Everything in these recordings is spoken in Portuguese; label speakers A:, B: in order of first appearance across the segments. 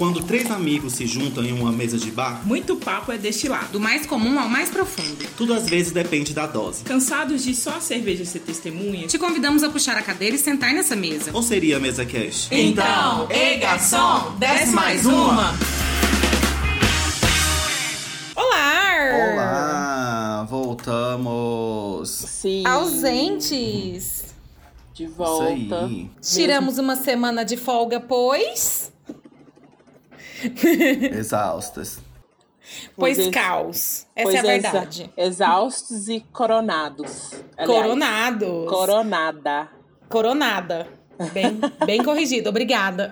A: Quando três amigos se juntam em uma mesa de bar,
B: Muito papo é destilado.
C: Do mais comum ao mais profundo.
A: tudo às vezes depende da dose.
B: Cansados de só a cerveja ser testemunha?
C: Te convidamos a puxar a cadeira e sentar nessa mesa.
A: Ou seria a mesa cash?
B: Então, ei garçom, desce mais uma.
C: Olá!
A: Olá, voltamos.
D: Sim.
C: Ausentes!
D: De
A: Isso
D: volta.
A: aí.
C: Tiramos uma semana de folga, pois.
A: Exaustas.
C: Pois
D: Pois é.
C: caos. Essa
D: Pois
C: é a
D: exa-
C: verdade.
D: Exaustos e coronados. Aliás,
C: Coronados.
D: Coronada.
C: Coronada. Bem, bem corrigido, obrigada.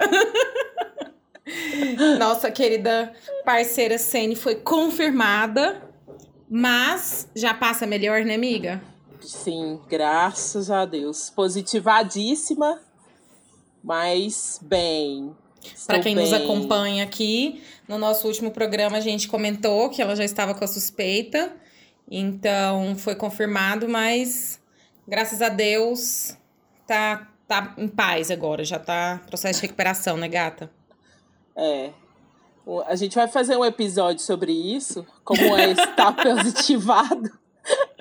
C: Nossa querida parceira Sene foi confirmada, mas já passa melhor, né, amiga?
D: Sim, graças a Deus. Positivadíssima, mas bem. Estou
C: quem nos
D: bem.
C: acompanha aqui, no nosso último programa a gente comentou que ela já estava com a suspeita, então foi confirmado, mas graças a Deus tá, tá em paz agora, já tá processo de recuperação, né, gata?
D: É. A gente vai fazer um episódio sobre isso, como é estar positivado.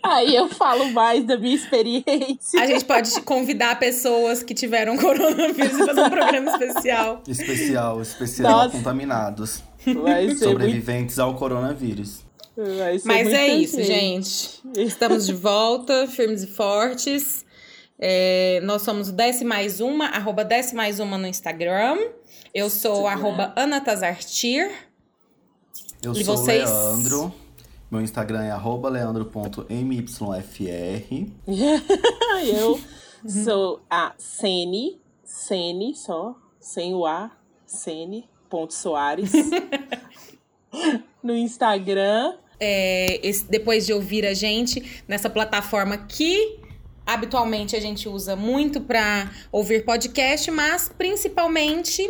D: Aí eu falo mais da minha experiência.
C: A gente pode convidar pessoas que tiveram coronavírus e fazer um programa especial.
A: Especial, especial
D: Nossa.
A: contaminados.
D: Vai ser muito,
A: Sobreviventes ao coronavírus.
D: vai ser
C: Mas é isso, gente. Estamos de volta, firmes e fortes. É, nós somos o Desce Mais Uma, arroba Desce Mais Uma no Instagram. Eu sou
D: Instagram.
C: arroba Anatazartir.
A: Eu
C: E
A: sou
C: vocês?
A: o Leandro. Meu Instagram é arroba leandro.myfr.
D: Eu sou a Sene, Sene só, sem o A, Sene, ponto Soares. no Instagram.
C: É, esse- depois de ouvir a gente nessa plataforma que habitualmente a gente usa muito para ouvir podcast, mas principalmente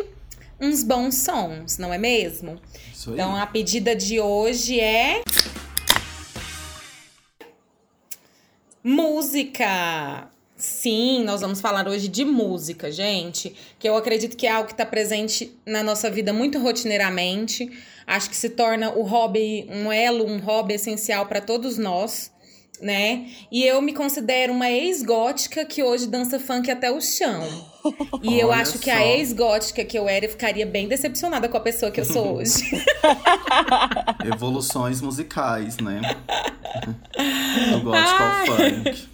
C: uns bons sons, não é mesmo?
A: Isso aí.
C: Então a pedida de hoje é. Música! Sim, nós vamos falar hoje de música, gente. Que eu acredito que é algo que está presente na nossa vida muito rotineiramente. Acho que se torna o hobby, um elo, um hobby essencial para todos nós, né? E eu me considero uma ex-gótica que hoje dança funk até o chão. E eu
A: Olha
C: acho que a
A: só.
C: ex-gótica que eu era eu ficaria bem decepcionada com a pessoa que eu sou hoje.
A: Evoluções musicais, né? Gosto
C: Ai.
A: ao funk.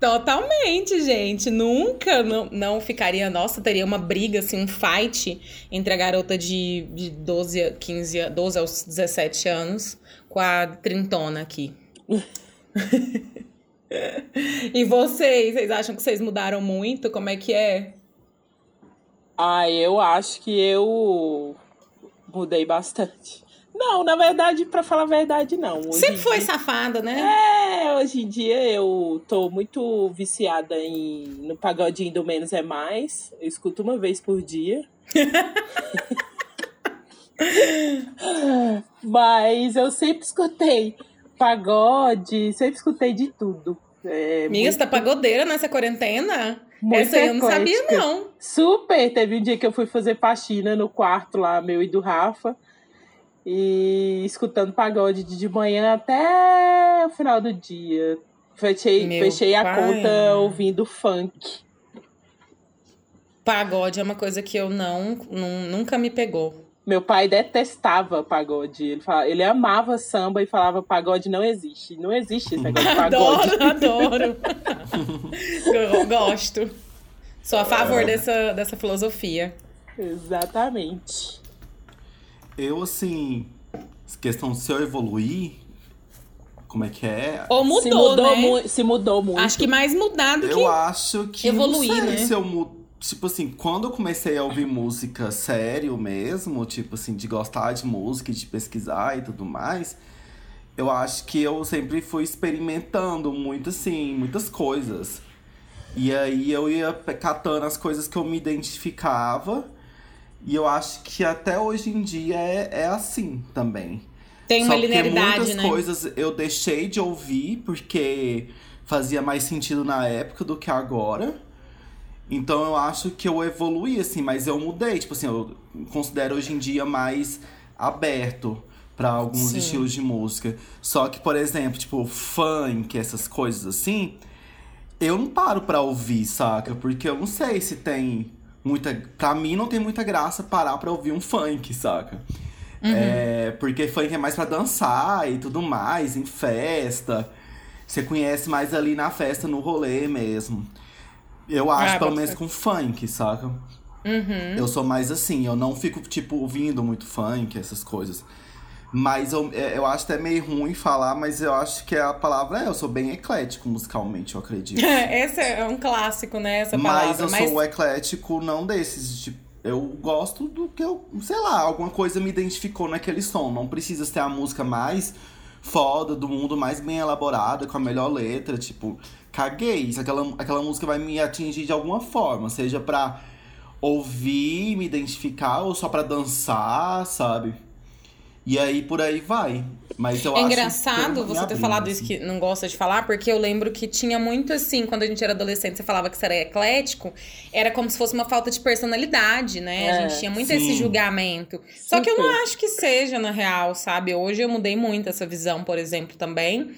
C: Totalmente, gente. Nunca não, não ficaria. Nossa, teria uma briga, assim, um fight entre a garota de, de 12, a 15, a- 12 aos 17 anos com a trintona aqui. e vocês? Vocês acham que vocês mudaram muito? Como é que é?
D: Ah, eu acho que eu mudei bastante. Não, na verdade, pra falar a verdade, não. Hoje
C: Sempre
D: em
C: foi
D: dia-
C: safada, né?
D: É, hoje em dia eu tô muito viciada em no pagodinho do menos é mais. Eu escuto uma vez por dia. Mas eu sempre escutei pagode, sempre escutei de tudo. É,
C: Amiga, você tá pagodeira nessa quarentena?
D: muito
C: Essa eu não sabia, não.
D: Super! Teve um dia que eu fui fazer faxina no quarto lá, meu e do Rafa. E escutando pagode de manhã até o final do dia. Fechei,
C: Meu
D: fechei a conta ouvindo funk.
C: Pagode é uma coisa que eu não, não nunca me pegou.
D: Meu pai detestava pagode. Ele, falava, ele amava samba e falava pagode não existe. Não existe esse negócio de pagode.
C: Adoro, adoro. Eu Gosto. Sou a favor dessa, dessa filosofia.
D: Exatamente.
A: Eu, assim, questão de se eu evoluir, como é que é?
C: Ou mudou,
D: se mudou,
C: né?
D: mu- se mudou muito.
C: Acho que mais mudado que...
A: Eu acho que.
C: evoluir,
A: não sei
C: né?
A: se eu Tipo assim, quando eu comecei a ouvir música sério mesmo, tipo assim, de gostar de música, e de pesquisar e tudo mais, eu acho que eu sempre fui experimentando muito, assim, muitas coisas. E aí eu ia catando as coisas que eu me identificava. E eu acho que até hoje em dia é, é assim também.
C: Tem uma
A: Só
C: linearidade,
A: muitas
C: né?
A: coisas eu deixei de ouvir porque fazia mais sentido na época do que agora. Então eu acho que eu evoluí, assim, mas eu mudei. Tipo assim, eu considero hoje em dia mais aberto para alguns
C: Sim.
A: estilos de música. Só que, por exemplo, tipo, funk, essas coisas assim, eu não paro pra ouvir, saca? Porque eu não sei se tem muita. Pra mim, não tem muita graça parar pra ouvir um funk, saca? É, porque funk é mais pra dançar e tudo mais, em festa. Você conhece mais ali na festa, no rolê mesmo. Eu acho,
C: Ah,
A: pelo
C: boto
A: menos com funk, saca? Eu sou mais assim, eu não fico, tipo, ouvindo muito funk, essas coisas. Mas eu, é, eu acho até meio ruim falar, mas eu acho que a palavra é, eu sou bem eclético musicalmente, eu acredito.
C: Esse é um clássico, né? Essa
A: mas
C: palavra.
A: eu sou eclético, não desses. Tipo, eu gosto do que eu. Sei lá, alguma coisa me identificou naquele som. Não precisa ser a música mais foda do mundo, mais bem elaborada, com a melhor letra. Tipo, caguei. Se aquela, aquela música vai me atingir de alguma forma, seja pra ouvir, me identificar, ou só pra dançar, sabe? E aí por aí vai. Mas eu
C: É
A: acho
C: engraçado
A: que
C: você ter falado
A: assim.
C: isso que não gosta de falar, porque eu lembro que tinha muito assim, quando a gente era adolescente, você falava que você era eclético, era como se fosse uma falta de personalidade, né? a
D: É,
C: gente tinha muito
A: sim.
C: esse julgamento. Só que eu
D: Super.
C: não acho que seja, na real, sabe? Hoje eu mudei muito essa visão, por exemplo, também.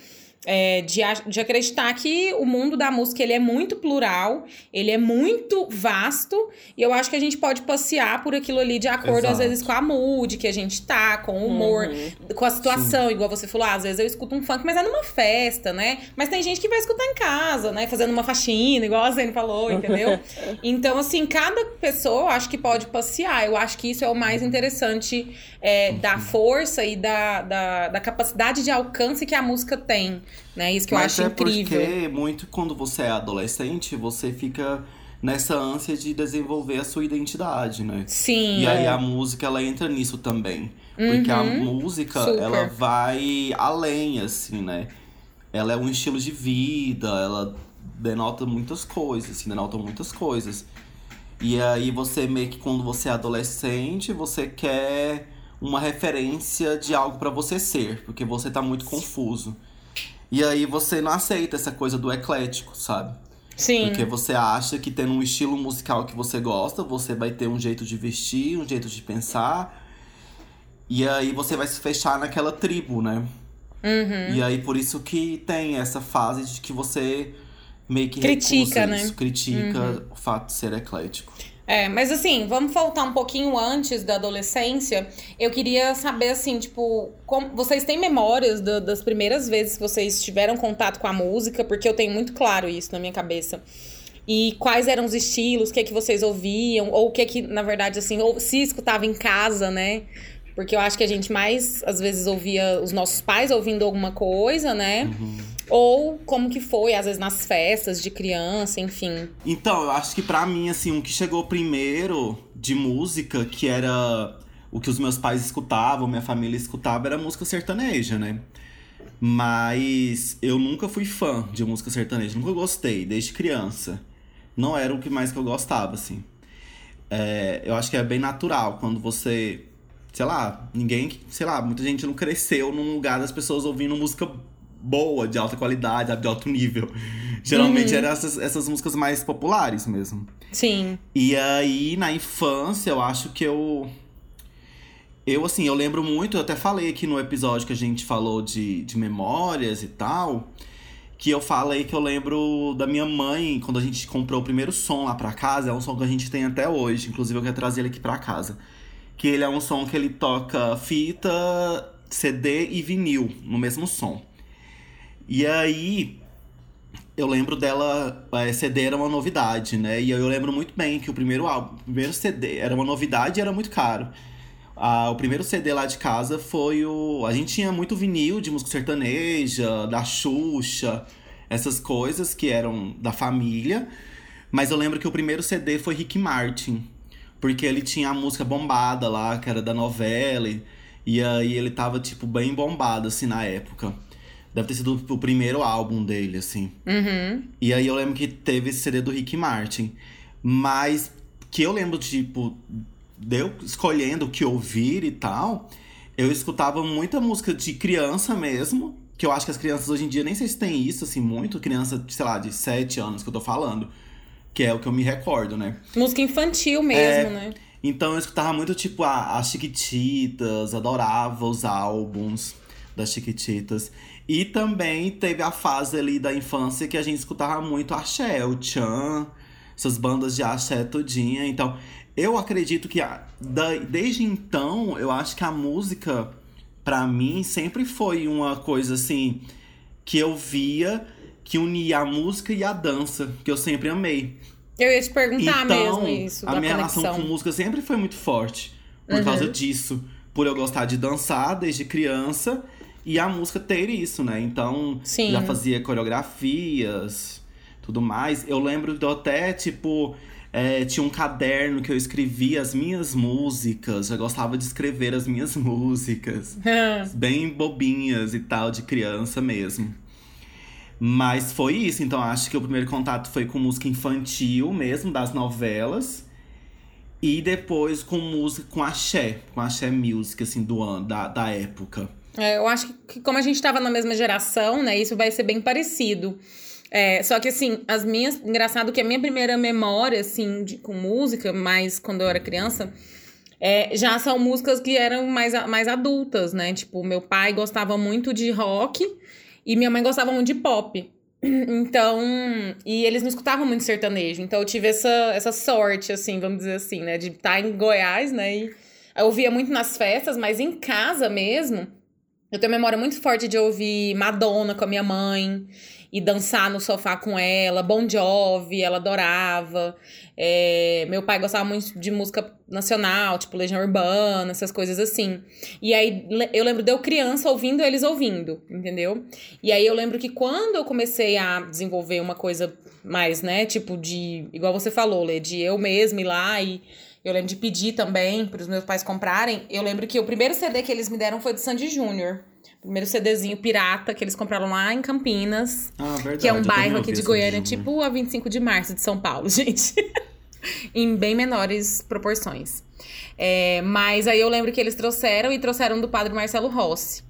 C: É, de, de acreditar que o mundo da música ele é muito plural, ele é muito vasto, e eu acho que a gente pode passear por aquilo ali de acordo, às
A: Exato.
C: vezes, com a mood que a gente tá, com o humor,
D: Uhum.
C: com a situação, igual você falou, ah, às vezes eu escuto um funk, mas é numa festa, né? Mas tem gente que vai escutar em casa, né? Fazendo uma faxina, igual a Zene falou, entendeu? então, assim, cada pessoa eu acho que pode passear. Eu acho que isso é o mais interessante é, da força e da, da, da capacidade de alcance que a música tem, né? Isso que eu
A: Mas
C: acho
A: é
C: incrível.
A: porque muito quando você é adolescente, você fica nessa ânsia de desenvolver a sua identidade, né?
C: Sim.
A: E aí
D: é.
A: a música ela entra nisso também. Porque a música,
C: Super.
A: ela vai além, assim, né? Ela é um estilo de vida, ela denota muitas coisas, assim, denota muitas coisas. E aí você meio que quando você é adolescente, você quer uma referência de algo pra você ser, porque você tá muito confuso. E aí você não aceita essa coisa do eclético, sabe?
C: Sim.
A: Porque você acha que tendo um estilo musical que você gosta, você vai ter um jeito de vestir, um jeito de pensar. E aí você vai se fechar naquela tribo, né?
C: Uhum.
A: E aí por isso que tem essa fase de que você meio que
C: Critica,
A: recusa
C: né?
A: isso, critica o fato de ser eclético.
C: É, mas assim, vamos voltar um pouquinho antes da adolescência. Eu queria saber, assim, tipo, como, vocês têm memórias da- das primeiras vezes que vocês tiveram contato com a música? Porque eu tenho muito claro isso na minha cabeça. E quais eram os estilos, o que é que vocês ouviam, ou o que é que, na verdade, assim, ou se escutava em casa, né? Porque eu acho que a gente mais, às vezes, ouvia os nossos pais ouvindo alguma coisa, né? Ou como que foi, às vezes, nas festas de criança, enfim.
A: Então, eu acho que pra mim, assim, um que chegou primeiro de música, que era o que os meus pais escutavam, minha família escutava, era música sertaneja, né? Mas eu nunca fui fã de música sertaneja, nunca gostei, desde criança. Não era o que mais que eu gostava, assim. É, eu acho que é bem natural quando você. Sei lá, ninguém. Sei lá, muita gente não cresceu num lugar das pessoas ouvindo música boa, de alta qualidade, de alto nível. Geralmente eram essas, essas músicas mais populares mesmo.
C: Sim.
A: E aí, na infância, eu acho que eu. Eu, assim, eu lembro muito, eu até falei aqui no episódio que a gente falou de, de memórias e tal, que eu falei que eu lembro da minha mãe, quando a gente comprou o primeiro som lá pra casa, é um som que a gente tem até hoje, inclusive eu quero trazer ele aqui pra casa. Que ele é um som que ele toca fita, CD e vinil no mesmo som. E aí, eu lembro dela, a CD era uma novidade, né? E eu lembro muito bem que o primeiro álbum, o primeiro CD era uma novidade e era muito caro. Ah, o primeiro CD lá de casa foi o. A gente tinha muito vinil de música sertaneja, da Xuxa, essas coisas que eram da família. Mas eu lembro que o primeiro CD foi Rick Martin. Porque ele tinha a música bombada lá, que era da novela. E aí ele tava, tipo, bem bombado, assim, na época. Deve ter sido o primeiro álbum dele, assim.
C: Uhum.
A: E aí eu lembro que teve esse CD do Rick Martin. Mas que eu lembro, tipo, de eu escolhendo o que ouvir e tal, eu escutava muita música de criança mesmo. Que eu acho que as crianças hoje em dia nem sei se tem isso, assim, muito. Criança, sei lá, de 7 anos que eu tô falando. que é o que eu me recordo, né?
C: Música infantil mesmo, é, né?
A: Então eu escutava muito, tipo, as Chiquititas, adorava os álbuns das Chiquititas. E também teve a fase ali da infância que a gente escutava muito axé, o Chan, essas bandas de axé todinha. Então, eu acredito que desde então, eu acho que a música, para mim, sempre foi uma coisa assim que eu via que unia a música e a dança, que eu sempre amei.
C: Eu ia te perguntar
A: então,
C: mesmo isso.
A: A minha
C: conexão.
A: relação com música sempre foi muito forte. Por uhum. causa disso. Por eu gostar de dançar desde criança e a música ter isso, né? Então,
C: Sim.
A: já fazia coreografias, tudo mais. Eu lembro de até, tipo, é, tinha um caderno que eu escrevia as minhas músicas. Eu gostava de escrever as minhas músicas. bem bobinhas e tal, de criança mesmo. Mas foi isso, então acho que o primeiro contato foi com música infantil mesmo, das novelas. E depois com música, com axé, com axé music, assim, do ano, da, da época.
C: É, eu acho que como a gente estava na mesma geração, né, isso vai ser bem parecido. É, só que assim, as minhas. Engraçado que a minha primeira memória, assim, de, com música, mais quando eu era criança, é, já são músicas que eram mais, mais adultas, né? Tipo, meu pai gostava muito de rock. E minha mãe gostava muito de pop. Então, e eles não escutavam muito sertanejo. Então eu tive essa, essa sorte, assim, vamos dizer assim, né? De estar em Goiás, né? E eu ouvia muito nas festas, mas em casa mesmo, eu tenho memória muito forte de ouvir Madonna com a minha mãe e dançar no sofá com ela, Bon Jovi, ela adorava. É, meu pai gostava muito de música nacional, tipo Legião Urbana, essas coisas assim. E aí eu lembro de eu criança ouvindo eles ouvindo, entendeu? E aí eu lembro que quando eu comecei a desenvolver uma coisa mais, né, tipo de, igual você falou, Lê, de eu mesma ir lá e eu lembro de pedir também para os meus pais comprarem. Eu lembro que o primeiro CD que eles me deram foi do Sandy Júnior. Primeiro CDzinho pirata que eles compraram lá em Campinas.
A: Ah, verdade.
C: Que é um bairro aqui de Goiânia, tipo a 25 de março de São Paulo, gente. em bem menores proporções. É, mas aí eu lembro que eles trouxeram e trouxeram do padre Marcelo Rossi.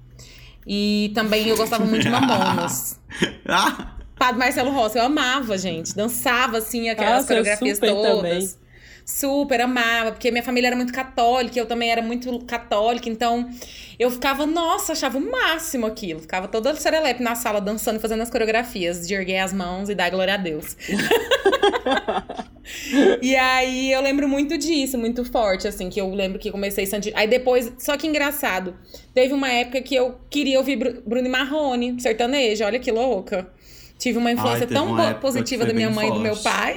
C: E também eu gostava muito de Mamonas. padre Marcelo Rossi, eu amava, gente. Dançava, assim, aquelas Nossa, coreografias todas. Também. Super amava, porque minha família era muito católica, eu também era muito católica, então eu ficava, nossa, achava o máximo aquilo. Ficava toda serelepe na sala dançando, fazendo as coreografias de erguer as mãos e dar glória a Deus. e aí eu lembro muito disso, muito forte, assim, que eu lembro que comecei Santi. Aí depois, só que engraçado, teve uma época que eu queria ouvir Bruno Marrone, sertanejo, olha que louca. Tive uma influência Ai, tão uma positiva da minha mãe forte. e do meu pai.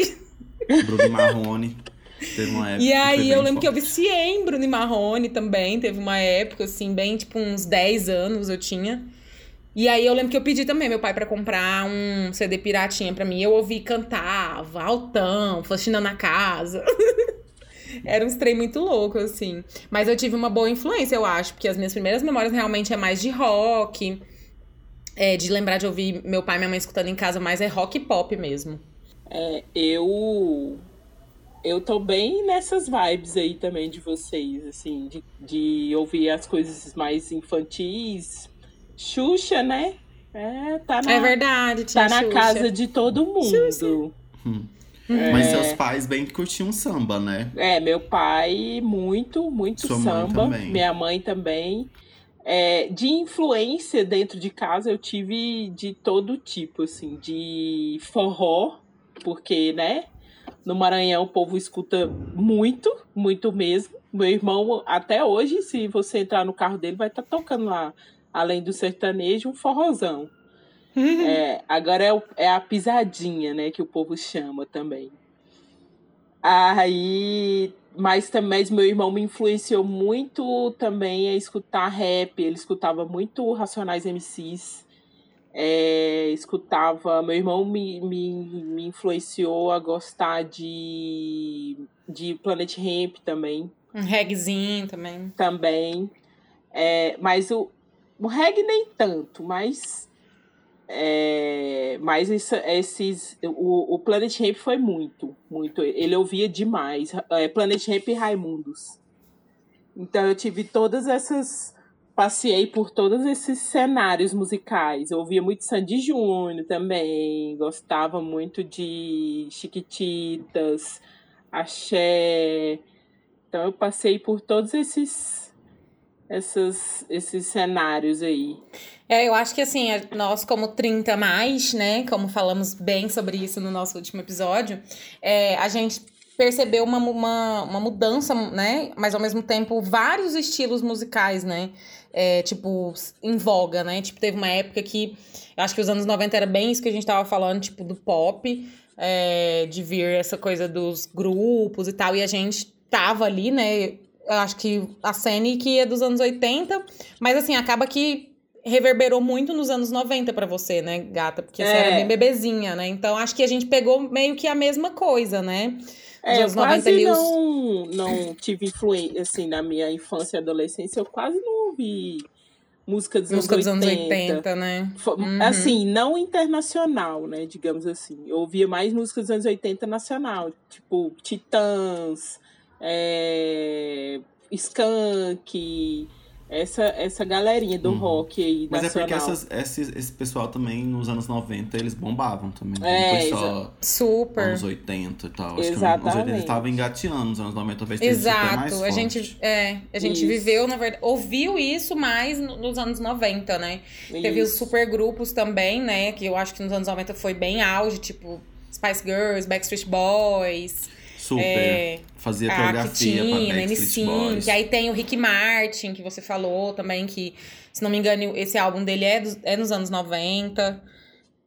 A: Bruno Marrone. Teve uma época
C: e aí eu lembro forte. que eu viciei em Bruno e Marrone também. Teve uma época, assim, bem, tipo, uns 10 anos eu tinha. E aí eu lembro que eu pedi também meu pai para comprar um CD piratinha para mim. Eu ouvi cantava, altão, faxina na casa. Era um trem muito louco, assim. Mas eu tive uma boa influência, eu acho, porque as minhas primeiras memórias realmente é mais de rock. É, de lembrar de ouvir meu pai e minha mãe escutando em casa, mais é rock e pop mesmo.
D: É, eu eu tô bem nessas vibes aí também de vocês, assim, de, de ouvir as coisas mais infantis. Xuxa, né? É, tá na,
C: é verdade,
D: Tá
C: na
D: Xuxa. casa de todo mundo.
A: Hum. É, Mas seus pais bem curtiam samba, né?
D: É, meu pai muito, muito Sua samba. Mãe minha mãe também. É, de influência dentro de casa eu tive de todo tipo, assim, de forró, porque, né? No Maranhão o povo escuta muito, muito mesmo. Meu irmão, até hoje, se você entrar no carro dele, vai estar tá tocando lá, além do sertanejo, um forrozão. é, agora é, o, é a pisadinha, né, que o povo chama também. Aí, mas também meu irmão me influenciou muito também a escutar rap. Ele escutava muito Racionais MCs é, escutava. Meu irmão me, me, me influenciou a gostar de, de Planet Ramp também.
C: Um reggaezinho também.
D: Também. É, mas o, o reggae nem tanto, mas. É, mas isso, esses. O, o Planet Ramp foi muito, muito. Ele ouvia demais. É, Planet Ramp e Raimundos. Então eu tive todas essas passei por todos esses cenários musicais. Eu ouvia muito Sandy Júnior também, gostava muito de Chiquititas, Axé. Então eu passei por todos esses esses, esses cenários aí.
C: É, eu acho que assim, nós como 30 mais, né, como falamos bem sobre isso no nosso último episódio, é, a gente percebeu uma, uma, uma mudança, né, mas ao mesmo tempo vários estilos musicais, né, é, tipo, em voga, né, tipo, teve uma época que, eu acho que os anos 90 era bem isso que a gente tava falando, tipo, do pop, é, de vir essa coisa dos grupos e tal, e a gente tava ali, né, eu acho que a Sene que é dos anos 80, mas assim, acaba que reverberou muito nos anos 90 para você, né, gata? Porque você é. era bem bebezinha, né? Então acho que a gente pegou meio que a mesma coisa, né?
D: É, eu quase não, os... não tive influência, assim, na minha infância e adolescência, eu quase não ouvi música dos, música anos, dos 80. anos 80,
C: né?
D: Uhum. Assim, não internacional, né, digamos assim. Eu ouvia mais música dos anos 80 nacional, tipo Titãs, é, Skank, essa, essa galerinha do uhum. rock aí
A: Mas
D: nacional.
A: é porque essas, esse, esse pessoal também, nos anos 90, eles bombavam também. É, não foi só
C: Super.
A: anos 80 e tal.
D: Acho Exatamente.
A: que nos 80 eles estavam engateando, nos anos 90 talvez
C: Exato.
A: mais
C: a gente, é, a gente viveu, na verdade, ouviu isso mais nos anos 90, né? Isso. Teve os super grupos também, né? Que eu acho que nos anos 90 foi bem auge, tipo Spice Girls, Backstreet Boys...
A: Super. É, Fazia coreografia pra Backstreet Boys.
C: Que aí tem o Rick Martin, que você falou também, que, se não me engano, esse álbum dele é, dos, é nos anos 90.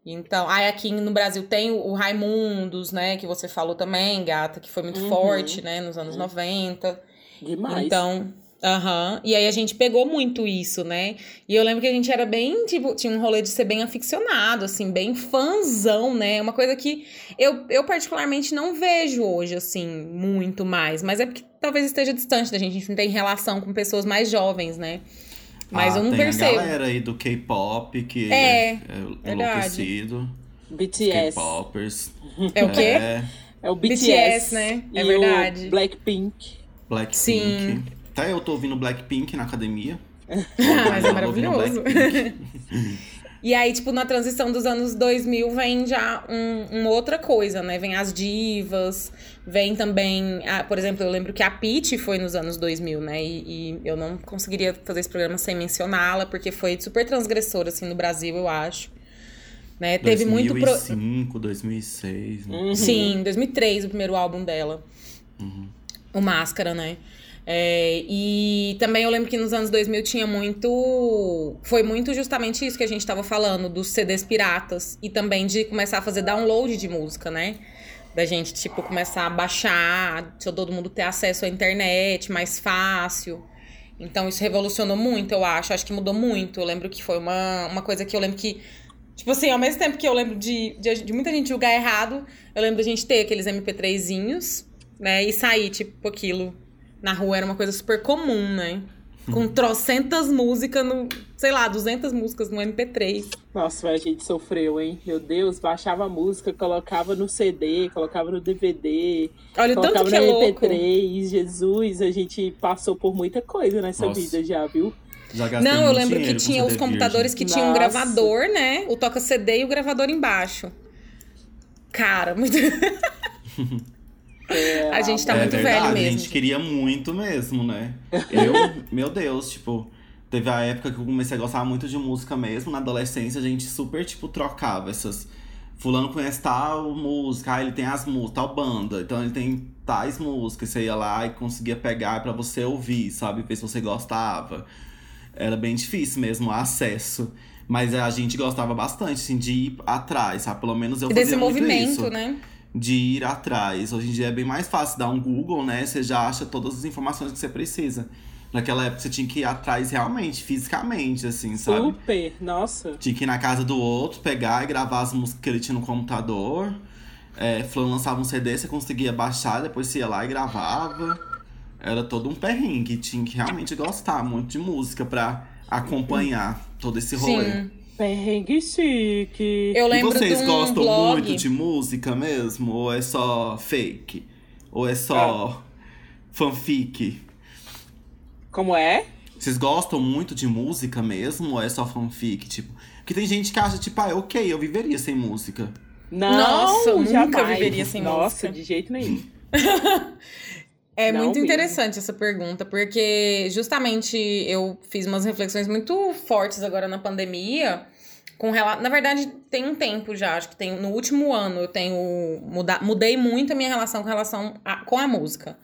C: Então, aí aqui no Brasil tem o, o Raimundos, né? Que você falou também, gata, que foi muito uhum. forte, né? Nos anos uhum. 90.
D: Demais.
C: Então, Aham. Uhum. E aí a gente pegou muito isso, né? E eu lembro que a gente era bem, tipo, tinha um rolê de ser bem aficionado, assim, bem fãzão, né? Uma coisa que eu, eu particularmente não vejo hoje, assim, muito mais. Mas é porque talvez esteja distante da gente, a gente não tem relação com pessoas mais jovens, né? Mas
A: ah,
C: eu não
A: tem
C: percebo.
A: a galera aí do K-pop que é, é, é enlouquecido.
D: BTS.
A: K-popers.
C: É o quê?
D: É, é o BTS,
C: BTS né? É verdade.
D: Blackpink.
A: Blackpink.
C: Sim.
A: Até eu tô ouvindo Blackpink na academia.
C: Mas é maravilhoso. E aí, tipo, na transição dos anos 2000 vem já um, uma outra coisa, né? Vem as divas, vem também... A, por exemplo, eu lembro que a Pitty foi nos anos 2000, né? E, e eu não conseguiria fazer esse programa sem mencioná-la, porque foi super transgressora, assim, no Brasil, eu acho. Né? 2005,
A: Teve muito... 2005, 2006, né?
C: Uhum. Sim, 2003, o primeiro álbum dela.
A: Uhum.
C: O Máscara, né? É, e também eu lembro que nos anos 2000 tinha muito. Foi muito justamente isso que a gente estava falando, dos CDs piratas. E também de começar a fazer download de música, né? Da gente, tipo, começar a baixar, todo mundo ter acesso à internet mais fácil. Então isso revolucionou muito, eu acho. Acho que mudou muito. Eu lembro que foi uma, uma coisa que eu lembro que. Tipo assim, ao mesmo tempo que eu lembro de, de, de muita gente julgar errado, eu lembro da gente ter aqueles MP3zinhos, né? E sair, tipo, aquilo na rua era uma coisa super comum, né? Com trocentas músicas no. Sei lá, 200 músicas no MP3.
D: Nossa, a gente sofreu, hein? Meu Deus, baixava a música, colocava no CD, colocava no DVD.
C: Olha,
D: colocava
C: tanto que
D: no
C: é
D: MP3.
C: Louco.
D: Jesus, a gente passou por muita coisa nessa Nossa. vida já, viu?
A: Já
C: Não, eu lembro que tinha os computadores que tinham um gravador, né? O toca CD e o gravador embaixo. Cara, muito. É, a gente tá
A: é
C: muito
A: verdade,
C: velho mesmo.
A: A gente queria muito mesmo, né? Eu, meu Deus, tipo, teve a época que eu comecei a gostar muito de música mesmo. Na adolescência, a gente super, tipo, trocava essas. Fulano conhece tal música, ah, ele tem as músicas, tal banda, então ele tem tais músicas. Você ia lá e conseguia pegar para você ouvir, sabe? Ver se você gostava. Era bem difícil mesmo o acesso. Mas a gente gostava bastante, assim, de ir atrás, sabe? Pelo menos eu e fazia
C: desse
A: muito
C: movimento,
A: isso.
C: né?
A: De ir atrás. Hoje em dia é bem mais fácil dar um Google, né? Você já acha todas as informações que você precisa. Naquela época você tinha que ir atrás realmente, fisicamente, assim, sabe?
D: Super, nossa.
A: Tinha que ir na casa do outro, pegar e gravar as músicas que ele tinha no computador. É, Fulano lançava um CD, você conseguia baixar, depois você ia lá e gravava. Era todo um perrengue, tinha que realmente gostar muito de música pra acompanhar todo esse rolê.
C: Sim.
D: Perrengue chique.
C: Eu lembro
A: e vocês
C: de um
A: gostam
C: blog...
A: muito de música mesmo? Ou é só fake? Ou é só
C: Ah.
A: fanfic?
D: Como é?
A: Vocês gostam muito de música mesmo ou é só fanfic? Tipo, porque tem gente que acha, tipo, ah, ok, eu viveria sem música.
C: Não, Nossa, eu nunca jamais. viveria sem
D: Nossa,
C: música.
D: Nossa, de jeito nenhum.
C: é Não muito mesmo. interessante essa pergunta, porque justamente eu fiz umas reflexões muito fortes agora na pandemia. Com rela... Na verdade, tem um tempo já, acho que tem no último ano eu tenho muda... mudei muito a minha relação com relação a... com a música.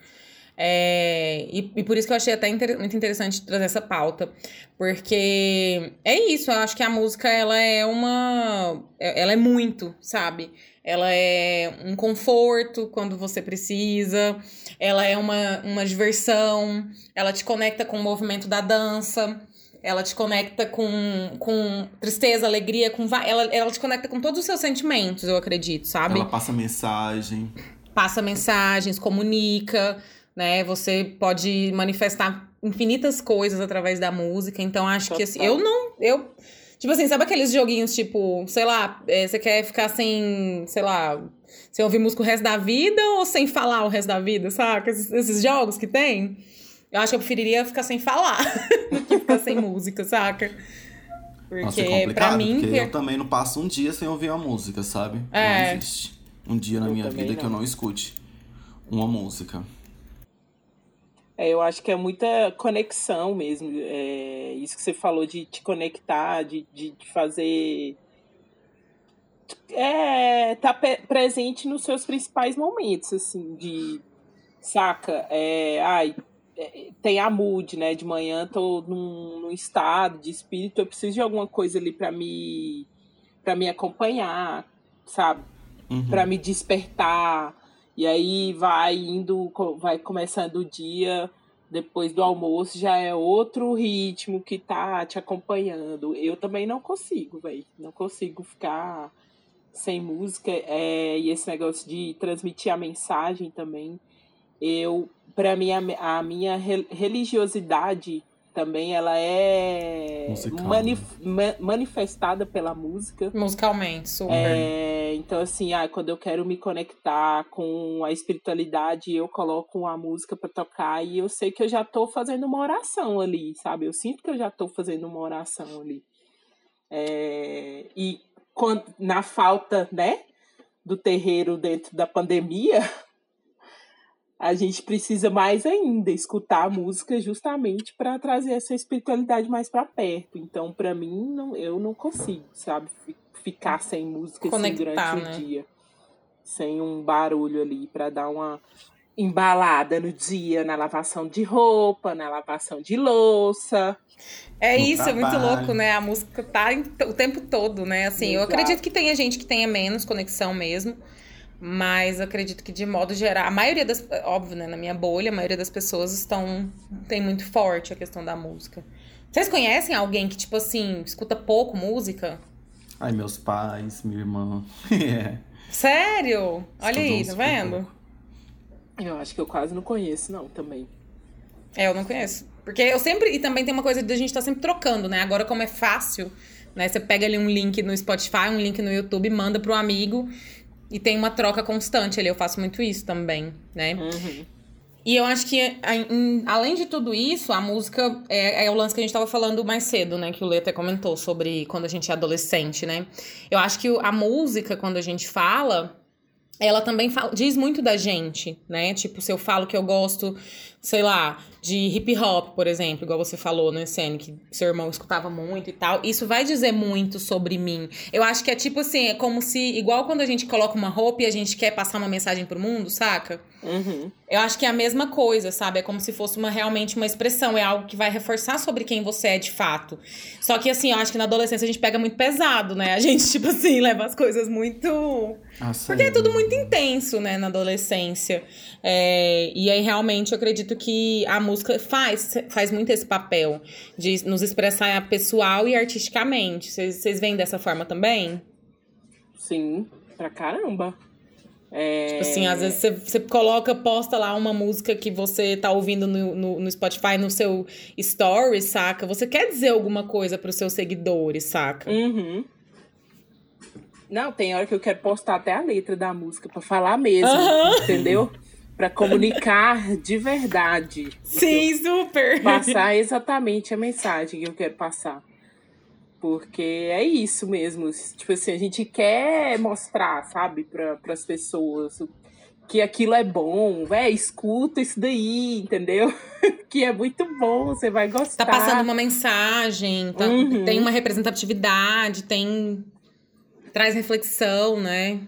C: É, e, e, por isso que eu achei até inter, muito interessante trazer essa pauta. Porque é isso, eu acho que a música, ela é uma... Ela é muito, sabe? Ela é um conforto quando você precisa. Ela é uma, uma diversão. Ela te conecta com o movimento da dança. Ela te conecta com, com tristeza, alegria, com ela, ela te conecta com todos os seus sentimentos, eu acredito, sabe?
A: Ela passa mensagem.
C: Passa mensagens, comunica né? Você pode manifestar infinitas coisas através da música. Então, acho Total. que assim, eu não. Eu, tipo assim, sabe aqueles joguinhos, tipo, sei lá, é, você quer ficar sem, sei lá, sem ouvir música o resto da vida ou sem falar o resto da vida, saca? Esses, esses jogos que tem. Eu acho que eu preferiria ficar sem falar do que ficar sem música, saca?
A: Porque Nossa, é pra mim. Porque eu também não passo um dia sem ouvir uma música, sabe? É. Não existe um dia na eu minha vida não. que eu não escute uma música.
D: É, eu acho que é muita conexão mesmo. É, isso que você falou de te conectar, de, de, de fazer. É, tá presente nos seus principais momentos, assim, de. Saca? É, ai, é, tem a mood, né? De manhã tô num, num estado de espírito, eu preciso de alguma coisa ali para me para me acompanhar, sabe? Uhum. Para me despertar. E aí vai indo, vai começando o dia, depois do almoço já é outro ritmo que tá te acompanhando. Eu também não consigo, velho. Não consigo ficar sem música. É, e esse negócio de transmitir a mensagem também. Eu, para mim, a, a minha religiosidade também ela é manif né? manifestada pela música.
C: Musicalmente, super.
D: É, então, assim, ah, quando eu quero me conectar com a espiritualidade, eu coloco a música para tocar e eu sei que eu já tô fazendo uma oração ali, sabe? Eu sinto que eu já tô fazendo uma oração ali. É, e quando, na falta, né, do terreiro dentro da pandemia, a gente precisa mais ainda escutar a música justamente para trazer essa espiritualidade mais para perto. Então, para mim, não, eu não consigo, sabe, ficar sem música assim, durante né? o dia, sem um barulho ali para dar uma embalada no dia, na lavação de roupa, na lavação de louça.
C: É isso, trabalho. é muito louco, né? A música tá o tempo todo, né? Assim, Exato. eu acredito que tenha gente que tenha menos conexão mesmo. Mas acredito que de modo geral, a maioria das, óbvio, né, na minha bolha, a maioria das pessoas estão tem muito forte a questão da música. Vocês conhecem alguém que tipo assim, escuta pouco música?
A: Ai, meus pais, minha irmã.
C: é. Sério? Olha aí, tá vendo?
D: Eu acho que eu quase não conheço, não, também.
C: É, eu não conheço. Porque eu sempre. E também tem uma coisa de a gente estar tá sempre trocando, né? Agora, como é fácil, né? Você pega ali um link no Spotify, um link no YouTube, manda pro amigo e tem uma troca constante ali. Eu faço muito isso também, né? Uhum. E eu acho que, além de tudo isso, a música é, é, o lance que a gente estava falando mais cedo, né? Que o Lê até comentou sobre quando a gente é adolescente, né? Eu acho que a música, quando a gente fala, ela também fala, diz muito da gente, né? Tipo, se eu falo que eu gosto, sei lá, de hip hop, por exemplo, igual você falou, né, Sene, que seu irmão escutava muito e tal, isso vai dizer muito sobre mim. Eu acho que é tipo assim, é como se, igual quando a gente coloca uma roupa e a gente quer passar uma mensagem pro mundo, saca? Uhum. Eu acho que é a mesma coisa, sabe? É como se fosse uma realmente uma expressão, é algo que vai reforçar sobre quem você é de fato. Só que assim, eu acho que na adolescência a gente pega muito pesado, né? A gente, tipo assim, leva as coisas muito. Ah, Porque é tudo muito intenso, né, na adolescência. É... E aí, realmente, eu acredito que a música faz, faz muito esse papel de nos expressar pessoal e artisticamente. Vocês veem dessa forma também?
D: Sim, pra caramba.
C: É... Tipo assim, às vezes você, coloca, posta lá uma música que você tá ouvindo no, no, no, Spotify, no seu story, saca? Você quer dizer alguma coisa pros seus seguidores, saca?
D: Uhum. Não, tem hora que eu quero postar até a letra da música pra falar mesmo, uhum. entendeu? para comunicar de verdade.
C: Sim, super.
D: Passar exatamente a mensagem que eu quero passar. Porque é isso mesmo. Tipo assim, a gente quer mostrar, sabe, para as pessoas que aquilo é bom. Véi, escuta isso daí, entendeu? que é muito bom, você vai gostar.
C: Tá passando uma mensagem, tá, uhum. tem uma representatividade, tem. traz reflexão, né?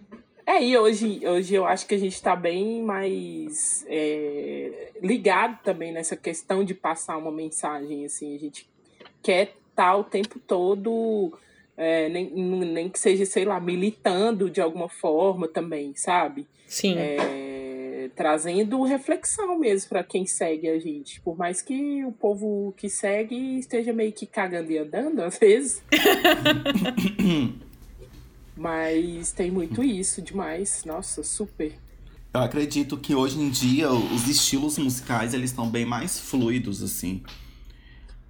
D: É, e hoje, hoje eu acho que a gente está bem mais é, ligado também nessa questão de passar uma mensagem, assim, a gente quer estar tá o tempo todo, é, nem, nem que seja, sei lá, militando de alguma forma também, sabe?
C: Sim.
D: É, trazendo reflexão mesmo para quem segue a gente. Por mais que o povo que segue esteja meio que cagando e andando, às vezes. Mas tem muito isso demais. Nossa, super.
A: Eu acredito que hoje em dia os estilos musicais eles estão bem mais fluidos assim.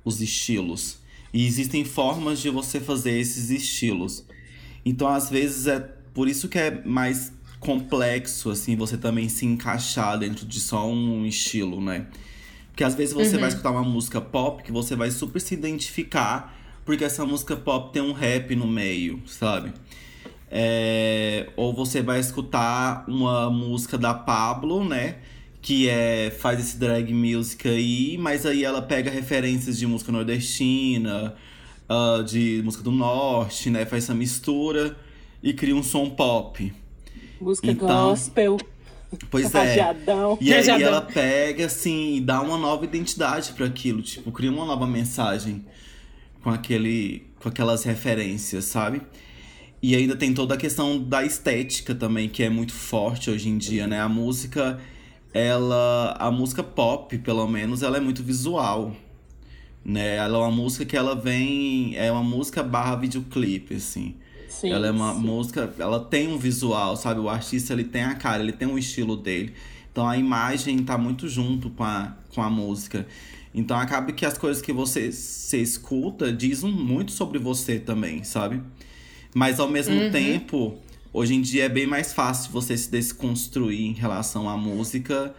A: Os estilos. E existem formas de você fazer esses estilos. Então, às vezes é por isso que é mais complexo assim você também se encaixar dentro de só um estilo, né? Porque às vezes você uhum. vai escutar uma música pop que você vai super se identificar porque essa música pop tem um rap no meio, sabe? É, ou você vai escutar uma música da Pablo, né? Que é, faz esse drag music aí, mas aí ela pega referências de música nordestina, uh, de música do norte, né? Faz essa mistura e cria um som pop.
D: Música então, gospel.
A: Pois é. E aí ela pega, assim, e dá uma nova identidade para aquilo. Tipo, cria uma nova mensagem com aquele. com aquelas referências, sabe? E ainda tem toda a questão da estética também, que é muito forte hoje em dia, né? A música, ela. A música pop, pelo menos, ela é muito visual. Né? Ela é uma música que ela vem. É uma música barra videoclipe, assim. Sim, ela é uma sim. música, ela tem um visual, sabe? O artista ele tem a cara, ele tem um estilo dele. Então a imagem tá muito junto com a, com a música. Então acaba que as coisas que você, você escuta dizem muito sobre você também, sabe? Mas ao mesmo uhum. tempo, hoje em dia é bem mais fácil você se desconstruir em relação à música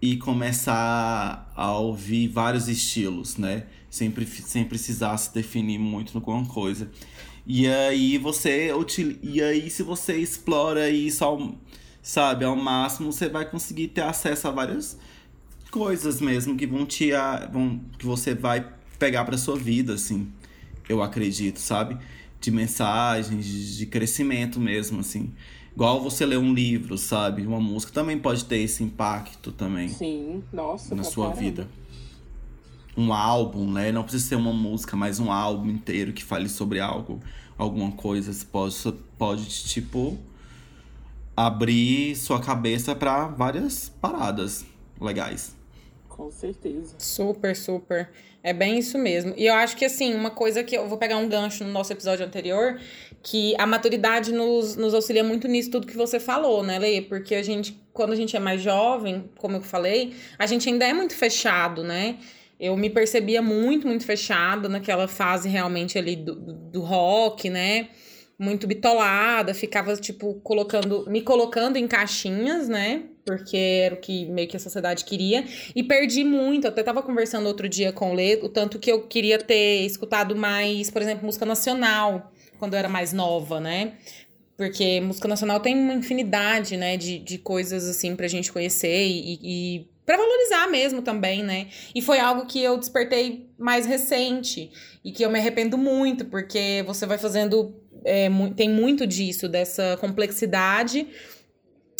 A: e começar a ouvir vários estilos, né? Sem, sem precisar se definir muito no alguma coisa. E aí você e aí se você explora isso ao, sabe, ao máximo, você vai conseguir ter acesso a várias coisas mesmo que vão te vão que você vai pegar para sua vida assim. Eu acredito, sabe? De mensagens, de crescimento mesmo, assim. Igual você ler um livro, sabe? Uma música também pode ter esse impacto também.
D: Sim, nossa.
A: Na sua caramba. vida. Um álbum, né? Não precisa ser uma música, mas um álbum inteiro que fale sobre algo, alguma coisa. Você pode, pode tipo, abrir sua cabeça para várias paradas legais.
D: Com certeza.
C: Super, super. É bem isso mesmo. E eu acho que, assim, uma coisa que eu vou pegar um gancho no nosso episódio anterior, que a maturidade nos, nos auxilia muito nisso tudo que você falou, né, Lê? Porque a gente, quando a gente é mais jovem, como eu falei, a gente ainda é muito fechado, né? Eu me percebia muito, muito fechado naquela fase realmente ali do, do rock, né? Muito bitolada, ficava, tipo, colocando, me colocando em caixinhas, né? Porque era o que meio que a sociedade queria. E perdi muito. Eu até tava conversando outro dia com o Lê, o tanto que eu queria ter escutado mais, por exemplo, música nacional, quando eu era mais nova, né? Porque música nacional tem uma infinidade, né, de, de coisas, assim, pra gente conhecer e, e para valorizar mesmo também, né? E foi algo que eu despertei mais recente e que eu me arrependo muito, porque você vai fazendo. É, tem muito disso, dessa complexidade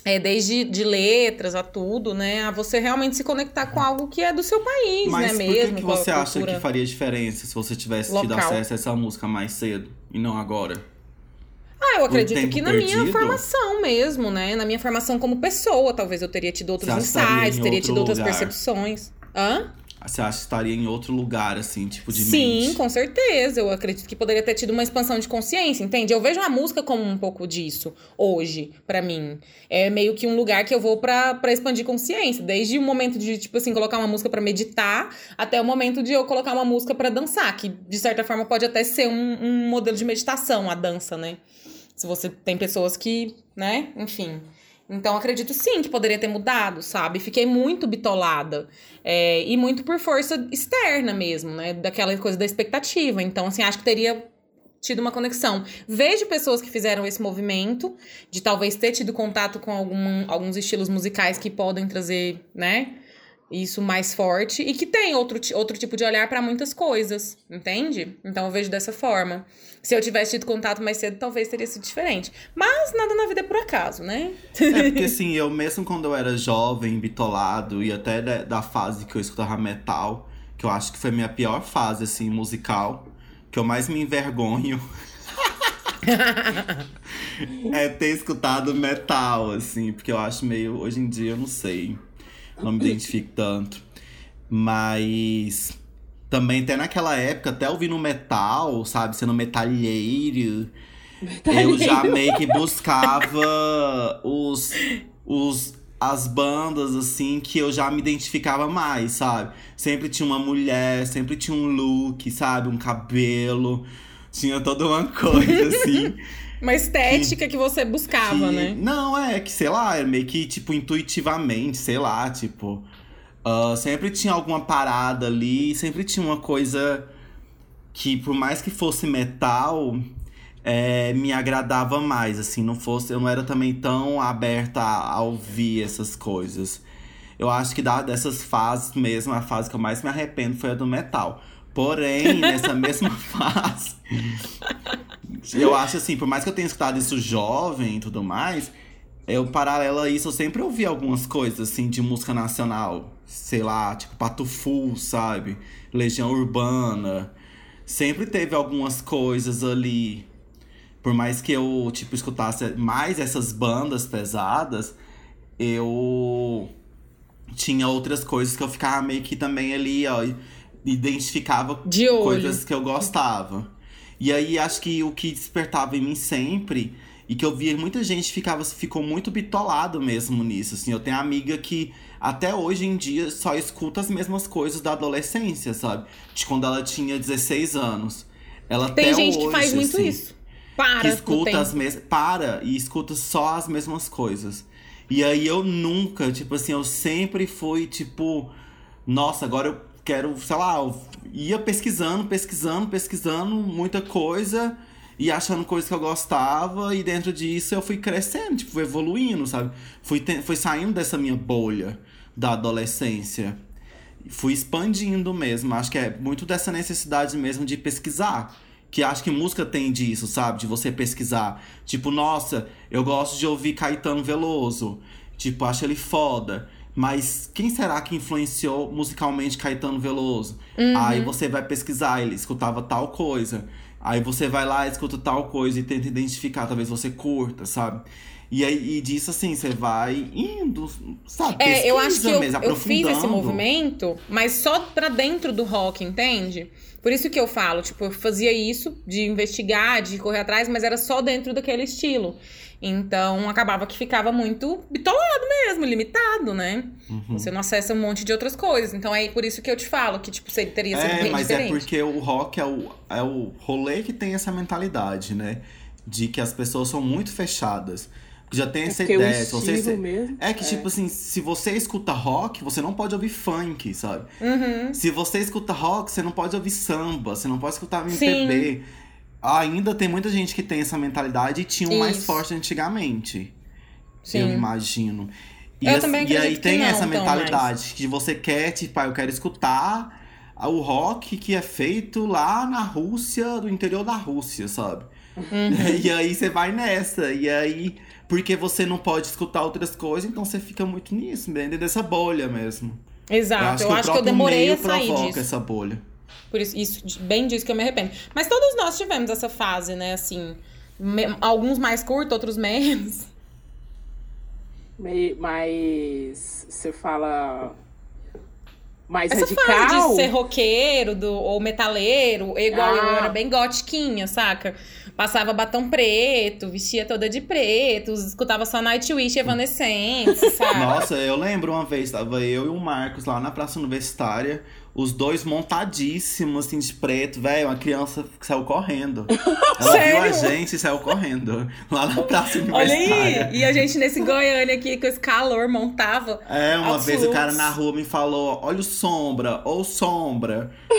C: é, desde de letras a tudo, né? A você realmente se conectar com algo que é do seu país,
A: Mas
C: né?
A: Mas por
C: que,
A: que você acha que faria diferença se você tivesse local. tido acesso a essa música mais cedo e não agora?
C: Ah, eu acredito que na perdido? minha formação mesmo, né? Na minha formação como pessoa, talvez eu teria tido outros insights, teria tido lugar. outras percepções. Hã?
A: Você acha que estaria em outro lugar, assim, tipo de
C: Sim,
A: mente?
C: com certeza. Eu acredito que poderia ter tido uma expansão de consciência, entende? Eu vejo a música como um pouco disso hoje, para mim. É meio que um lugar que eu vou para expandir consciência. Desde o momento de, tipo assim, colocar uma música para meditar, até o momento de eu colocar uma música para dançar, que de certa forma pode até ser um, um modelo de meditação, a dança, né? Se você tem pessoas que, né, enfim. Então, acredito sim que poderia ter mudado, sabe? Fiquei muito bitolada. É, e muito por força externa mesmo, né? Daquela coisa da expectativa. Então, assim, acho que teria tido uma conexão. Vejo pessoas que fizeram esse movimento, de talvez ter tido contato com algum, alguns estilos musicais que podem trazer, né? Isso mais forte e que tem outro, outro tipo de olhar para muitas coisas, entende? Então eu vejo dessa forma. Se eu tivesse tido contato mais cedo, talvez teria sido diferente. Mas nada na vida é por acaso, né?
A: É porque assim, eu mesmo quando eu era jovem, bitolado, e até da, da fase que eu escutava metal, que eu acho que foi a minha pior fase, assim, musical, que eu mais me envergonho. é ter escutado metal, assim, porque eu acho meio. Hoje em dia eu não sei não me identifico tanto. Mas também até naquela época, até ouvindo metal, sabe, sendo metalheiro, metalheiro. eu já meio que buscava os, os as bandas assim que eu já me identificava mais, sabe? Sempre tinha uma mulher, sempre tinha um look, sabe, um cabelo, tinha toda uma coisa assim.
C: Uma estética que, que você buscava,
A: que,
C: né?
A: Não, é que, sei lá, é meio que, tipo, intuitivamente, sei lá, tipo. Uh, sempre tinha alguma parada ali, sempre tinha uma coisa que, por mais que fosse metal, é, me agradava mais, assim, não fosse. Eu não era também tão aberta a, a ouvir essas coisas. Eu acho que da, dessas fases mesmo, a fase que eu mais me arrependo foi a do metal. Porém, nessa mesma fase, eu acho assim, por mais que eu tenha escutado isso jovem e tudo mais, eu, paralelo a isso, eu sempre ouvi algumas coisas, assim, de música nacional. Sei lá, tipo Patufu, sabe? Legião Urbana. Sempre teve algumas coisas ali. Por mais que eu, tipo, escutasse mais essas bandas pesadas, eu tinha outras coisas que eu ficava meio que também ali, ó identificava coisas que eu gostava. E aí acho que o que despertava em mim sempre e que eu via muita gente ficava ficou muito bitolado mesmo nisso, assim. Eu tenho amiga que até hoje em dia só escuta as mesmas coisas da adolescência, sabe? De quando ela tinha 16 anos. Ela
C: Tem gente
A: hoje,
C: que faz muito assim, isso. Para.
A: Que escuta as mesmas para e escuta só as mesmas coisas. E aí eu nunca, tipo assim, eu sempre fui tipo, nossa, agora eu quero, sei lá, ia pesquisando, pesquisando, pesquisando muita coisa e achando coisas que eu gostava, e dentro disso eu fui crescendo, tipo, fui evoluindo, sabe? Fui, te... fui saindo dessa minha bolha da adolescência. Fui expandindo mesmo. Acho que é muito dessa necessidade mesmo de pesquisar. Que acho que música tem disso, sabe? De você pesquisar. Tipo, nossa, eu gosto de ouvir Caetano Veloso. Tipo, acho ele foda. Mas quem será que influenciou musicalmente Caetano Veloso? Uhum. Aí você vai pesquisar, ele escutava tal coisa. Aí você vai lá, escuta tal coisa e tenta identificar, talvez você curta, sabe? E aí e disso assim, você vai indo, sabe?
C: É, eu acho que eu, mesmo, eu fiz esse movimento, mas só pra dentro do rock, entende? Por isso que eu falo, tipo, eu fazia isso de investigar, de correr atrás, mas era só dentro daquele estilo. Então acabava que ficava muito bitolado mesmo, limitado, né? Uhum. Você não acessa um monte de outras coisas. Então é por isso que eu te falo que, tipo, você teria sido
A: é,
C: bem
A: mas
C: é diferente.
A: é porque o rock é o, é o rolê que tem essa mentalidade, né? De que as pessoas são muito fechadas. Já tem essa ideia. Se você,
D: mesmo,
A: é que, é. tipo assim, se você escuta rock, você não pode ouvir funk, sabe?
C: Uhum.
A: Se você escuta rock, você não pode ouvir samba, você não pode escutar MPB. Sim ainda tem muita gente que tem essa mentalidade e tinha um mais forte antigamente. Sim. Eu imagino.
C: E, eu também
A: e aí tem
C: não,
A: essa mentalidade que você quer, tipo, ah, eu quero escutar o rock que é feito lá na Rússia, do interior da Rússia, sabe? Uhum. E aí você vai nessa. E aí, porque você não pode escutar outras coisas, então você fica muito nisso, dentro dessa bolha mesmo.
C: Exato, eu acho, eu, que, acho que eu demorei a
A: sair
C: provoca disso.
A: essa bolha.
C: Por isso, isso, bem disso que eu me arrependo. Mas todos nós tivemos essa fase, né? Assim, me, alguns mais curtos, outros menos.
D: Mas você fala mais
C: Essa
D: radical?
C: fase de ser roqueiro do, ou metaleiro, igual ah. eu, eu era bem gotiquinha, saca? Passava batom preto, vestia toda de preto, escutava só Nightwish e Evanescence, sabe?
A: Nossa, eu lembro uma vez, tava eu e o Marcos lá na Praça Universitária, os dois montadíssimos, assim, de preto, velho. Uma criança que saiu correndo. Ela viu a gente e saiu correndo. Lá na praça
C: Olha
A: universitária.
C: aí! E a gente nesse Goiânia aqui, com esse calor, montava.
A: É, uma vez o cara na rua me falou: olha o sombra, ou sombra.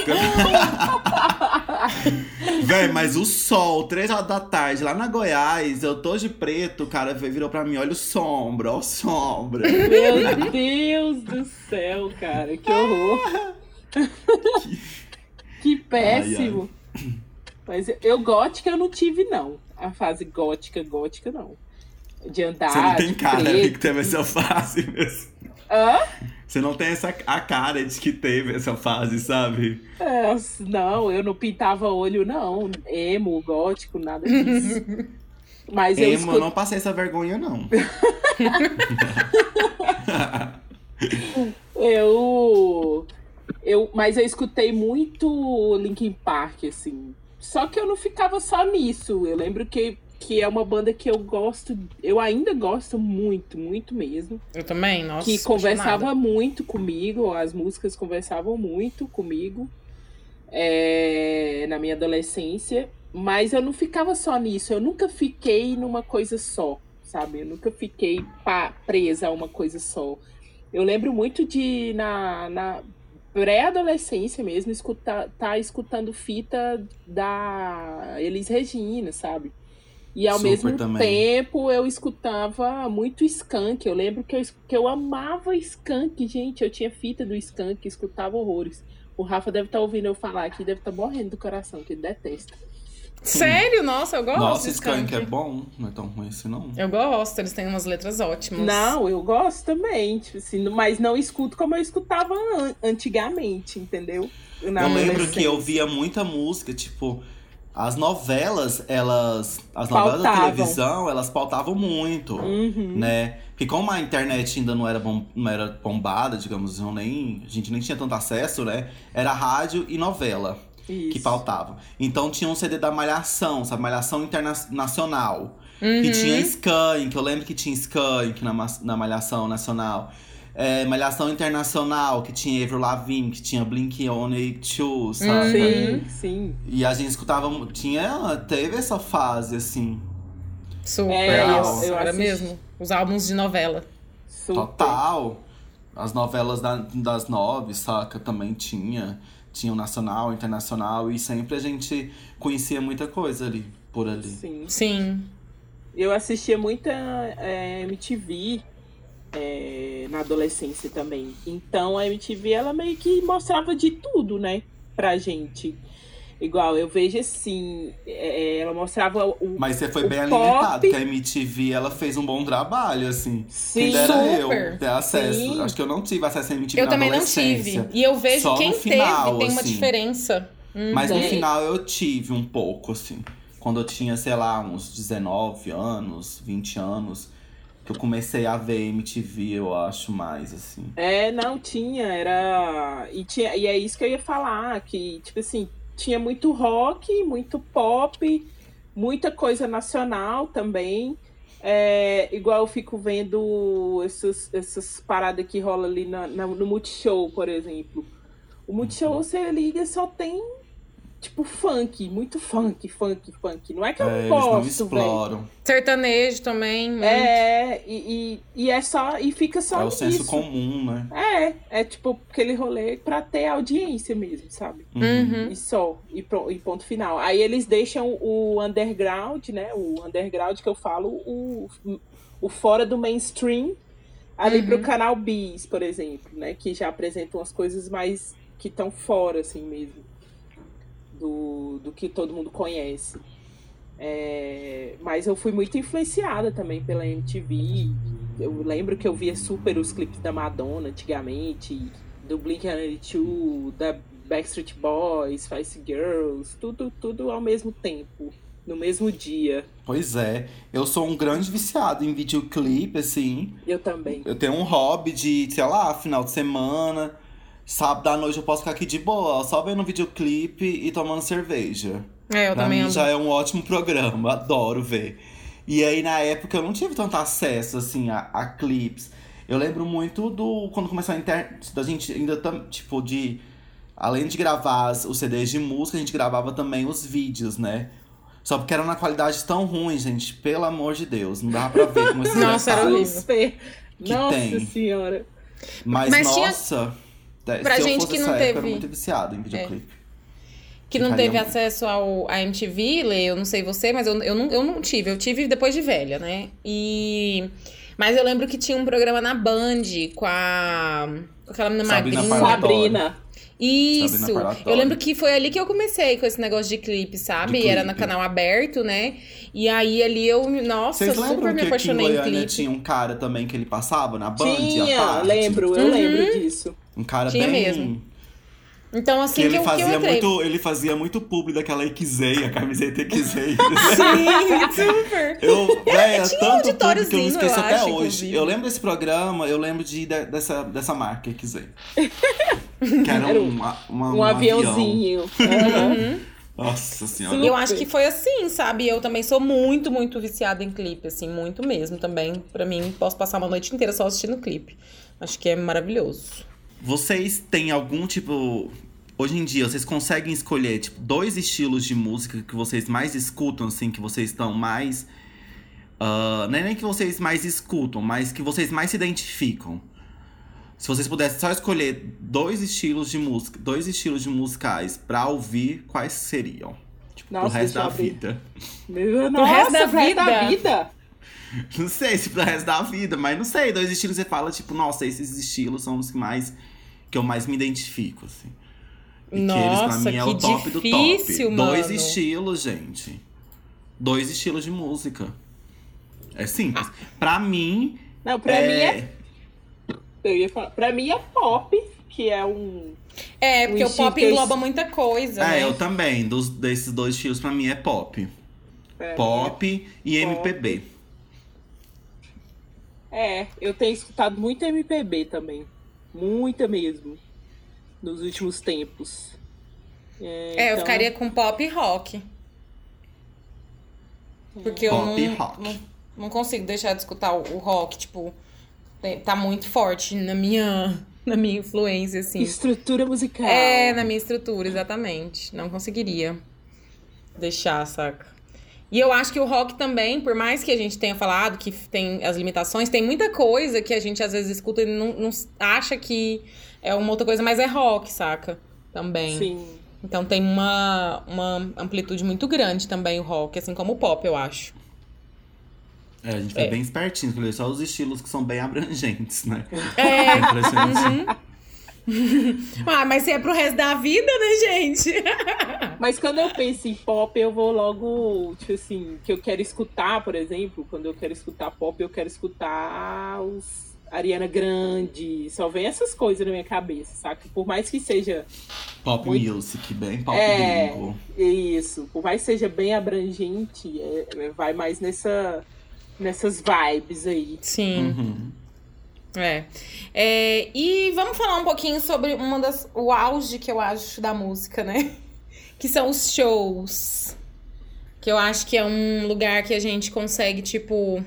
A: Véi, mas o sol, três horas da tarde, lá na Goiás, eu tô de preto, o cara virou pra mim: olha o sombra, ó o sombra.
D: Meu Deus do céu, cara, que horror. que péssimo. Mas eu- eu gótica eu não tive, não. A fase gótica, gótica, não. De andar.
A: Você não tem cara
D: preto.
A: de que teve essa fase mesmo.
D: Hã?
A: Você não tem essa, a cara de que teve essa fase, sabe?
D: É, não, eu não pintava olho, não. Emo, gótico, nada disso. Mas eu
A: Emo, eu
D: escuto...
A: não passei essa vergonha, não.
D: Eu, eu, mas eu escutei muito Linkin Park, assim. Só que eu não ficava só nisso. Eu lembro que, que é uma banda que eu gosto, eu ainda gosto muito, muito mesmo.
C: Eu também, nossa.
D: que conversava muito comigo, as músicas conversavam muito comigo é, na minha adolescência. Mas eu não ficava só nisso. Eu nunca fiquei numa coisa só, sabe? Eu nunca fiquei presa a uma coisa só. Eu lembro muito de, na, na pré-adolescência mesmo, escutar, tá escutando fita da Elis Regina, sabe? E ao
A: Super
D: mesmo
A: também.
D: tempo eu escutava muito Skank. Eu lembro que eu, que eu amava Skank, gente. Eu tinha fita do Skank, escutava horrores. O Rafa deve estar ouvindo eu falar aqui, deve estar morrendo do coração, que ele detesta.
C: Sério? Nossa, eu gosto
A: Nossa,
C: de
A: Skank é bom, não é tão ruim assim, não.
C: Eu gosto, eles têm umas letras ótimas.
D: Não, eu gosto também, tipo assim, mas não escuto como eu escutava an- antigamente, entendeu? Na
A: eu lembro que eu via muita música, tipo, as novelas, elas. As novelas da
D: Pautavam.
A: televisão, elas pautavam muito.
D: Uhum.
A: Né? Porque como a internet ainda não era, bom, não era bombada, digamos, não nem, a gente nem tinha tanto acesso, né? Era rádio e novela que
D: Isso.
A: pautavam. Então tinha um CD da Malhação, sabe? Malhação Internacional.
C: Uhum.
A: Que tinha Skank, eu lembro que tinha Skank na, na Malhação Nacional. É, Malhação Internacional, que tinha Avril Lavigne, que tinha Blink-182, sabe?
D: Sim, sim.
A: E a gente escutava, tinha, teve essa fase, assim,
C: Super,
D: É,
A: eu-
D: eu
C: era
D: assisti.
C: mesmo. Os álbuns de novela.
D: Super.
A: total. As novelas da- das nove, saca, também tinha. Tinha o nacional, internacional, e sempre a gente conhecia muita coisa ali, por ali.
D: Sim.
C: Sim.
D: Eu assistia muita é, MTV é, na adolescência também. Então a MTV ela meio que mostrava de tudo, né? Pra gente. Igual, eu vejo assim, é, ela mostrava o.
A: Mas você foi bem
D: pop-
A: alimentado, que a MTV ela fez um bom trabalho, assim.
D: Sim,
A: Quem dera
C: super.
A: eu ter acesso.
D: Sim.
A: Acho que eu não tive acesso à MTV
C: Eu
A: na
C: também não tive. E eu vejo
A: Só
C: quem
A: no final,
C: teve, tem uma
A: assim.
C: diferença. Hum.
A: Mas no
D: Tem.
A: final eu tive um pouco, assim. Quando eu tinha, sei lá, uns 19 anos, 20 anos, que eu comecei a ver MTV, eu acho mais, assim.
D: É, não tinha, era. E, tinha, e é isso que eu ia falar, que, tipo assim, tinha muito rock, muito pop, muita coisa nacional também. É, igual eu fico vendo essas, essas paradas que rola ali na, na- no Multishow, por exemplo. O Multishow, você liga, só tem, tipo, funk, muito funk, funk, funk. Não é que eu
A: É,
D: não
A: eles não exploram.
C: Sertanejo também. muito.
D: É, e, e, e é só. E fica só
A: É o senso
D: nisso.
A: comum, né?
D: É, é tipo aquele rolê pra ter audiência mesmo, sabe?
C: Uhum.
D: E só, e, pro- e ponto final. Aí eles deixam o underground, né? O underground que eu falo, o, o fora do mainstream, ali
C: Uhum.
D: pro canal Bis, por exemplo, né? Que já apresentam as coisas mais que estão fora, assim mesmo, do, do que todo mundo conhece. É, mas eu fui muito influenciada também pela MTV. Eu lembro que eu via super os clipes da Madonna antigamente, do Blink-182, da Backstreet Boys, Spice Girls, tudo, tudo ao mesmo tempo, no mesmo dia.
A: Pois é. Eu sou um grande viciado em videoclipe, assim.
D: Eu também.
A: Eu tenho um hobby de, sei lá, final de semana, sábado à noite eu posso ficar aqui de boa, só vendo um videoclipe e tomando cerveja.
C: É, eu
A: pra
C: também
A: mim
C: amo.
A: já é um ótimo programa, adoro ver. E aí, na época, eu não tive tanto acesso, assim, a, a clipes. Eu lembro muito do. Quando começou a internet. Da gente ainda, tam- tipo, de. além de gravar os CDs de música, a gente gravava também os vídeos, né? Só porque era uma qualidade tão ruim, gente. Pelo amor de Deus. Não dava pra ver como esses
C: Nossa, era
A: horrível.
D: Que Nossa tem. senhora.
A: Mas, Mas nossa,
C: tinha... pra gente que não teve.
A: Eu era muito viciado em videoclipe. É.
C: Que não teve acesso ao, a MTV, Lê, eu não sei você, mas eu, eu, não, eu não tive. Eu tive depois de velha, né? E... Mas eu lembro que tinha um programa na Band com a... Com aquela menina
D: Sabrina magrinha. Sabrina.
C: Isso. Eu lembro que foi ali que eu comecei com esse negócio de clipe, sabe? De clipe. Era no canal aberto, né? E aí ali eu, nossa, Vocês super me apaixonei em, em clipe.
A: tinha um cara também que ele passava na Band,
D: Tinha, lembro, eu uhum. lembro disso.
A: Um cara tinha bem mesmo.
C: Então, assim que,
A: que ele fazia
C: que eu
A: muito Ele fazia muito publi daquela Ikizei, a camiseta Ikizei.
C: Sim, super.
A: Eu, véia, tanto publi que eu não esqueço eu até acho, hoje. Inclusive. Eu lembro desse programa, eu lembro de, de dessa, dessa marca Ikizei. que era, um, uma, uma,
D: um, um aviãozinho.
A: Avião. Uhum. Nossa senhora.
C: Eu acho que foi assim, sabe? Eu também sou muito, muito viciada em clipe, assim, muito mesmo também. Para mim, posso passar uma noite inteira só assistindo clipe. Acho que é maravilhoso.
A: Vocês têm algum tipo. Hoje em dia, vocês conseguem escolher, tipo, dois estilos de música que vocês mais escutam, assim, que vocês estão mais. Uh, não é nem que vocês mais escutam, mas que vocês mais se identificam. Se vocês pudessem só escolher dois estilos de música, dois estilos de musicais pra ouvir, quais seriam? Tipo, Nossa, pro resto da vida.
D: Meu, nossa, pro resto da vida. Da vida.
A: Não sei se pro resto da vida, mas não sei. Dois estilos você fala, tipo, nossa, esses estilos são os que mais. que eu mais me identifico, assim. E nossa, que eles, pra mim, é o top difícil, do top. Mano. Dois estilos, gente. Dois estilos de música. É simples. Ah. Pra mim.
D: Não, pra é... mim é. Eu ia falar. Pra mim é pop, que é um.
C: É, porque um o pop engloba eu... muita coisa. É,
A: né? eu também. Dos, desses dois estilos, pra mim é pop. É, pop é. e pop. MPB.
D: É, eu tenho escutado muito MPB também. Muita mesmo. Nos últimos tempos.
C: É, é então... eu ficaria com pop e rock. Porque pop eu não, não, não, consigo deixar de escutar o, o rock, tipo, tá muito forte na minha na minha influência, assim.
D: Estrutura musical.
C: É, na minha estrutura, exatamente. Não conseguiria deixar, saca? E eu acho que o rock também, por mais que a gente tenha falado que tem as limitações, tem muita coisa que a gente às vezes escuta e não, não acha que é uma outra coisa, mas é rock, saca? Também.
D: Sim.
C: Então tem uma, uma amplitude muito grande também o rock, assim como o pop, eu acho.
A: É, a gente foi é. bem espertinho, só os estilos que são bem abrangentes, né?
C: É. é impressionante. Uhum. ah, mas se é pro resto da vida, né, gente?
D: mas quando eu penso em pop, eu vou logo, tipo assim, que eu quero escutar, por exemplo, quando eu quero escutar pop, eu quero escutar os Ariana Grande, só vem essas coisas na minha cabeça, saca? Por mais que seja.
A: Pop muito... music, bem pop é, gringo.
D: Isso, por mais que seja bem abrangente, é, vai mais nessa, nessas vibes aí.
C: Sim. Uhum. É. é. E vamos falar um pouquinho sobre uma das, o auge que eu acho da música, né? Que são os shows. Que eu acho que é um lugar que a gente consegue, tipo.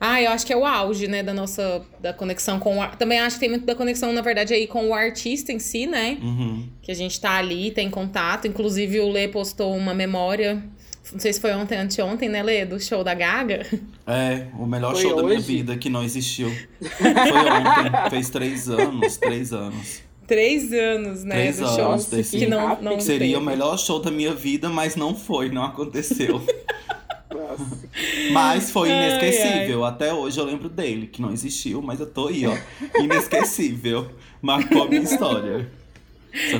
C: Ah, eu acho que é o auge, né, da nossa da conexão com o Também acho que tem muito da conexão, na verdade, aí com o artista em si, né?
A: Uhum.
C: Que a gente tá ali, tem contato. Inclusive, o Lê postou uma memória não sei se foi ontem, anteontem, né, Lê? Do show da Gaga.
A: É, o melhor foi show hoje? da minha vida que não existiu. Foi ontem. Fez três anos, três anos.
C: Três anos, né?
A: Três do anos show desse, que não, não Seria teve. o melhor show da minha vida, mas não foi, não aconteceu. Mas foi inesquecível. Ai, ai. Até hoje eu lembro dele, que não existiu, mas eu tô aí, ó. Inesquecível. Marcou a minha história.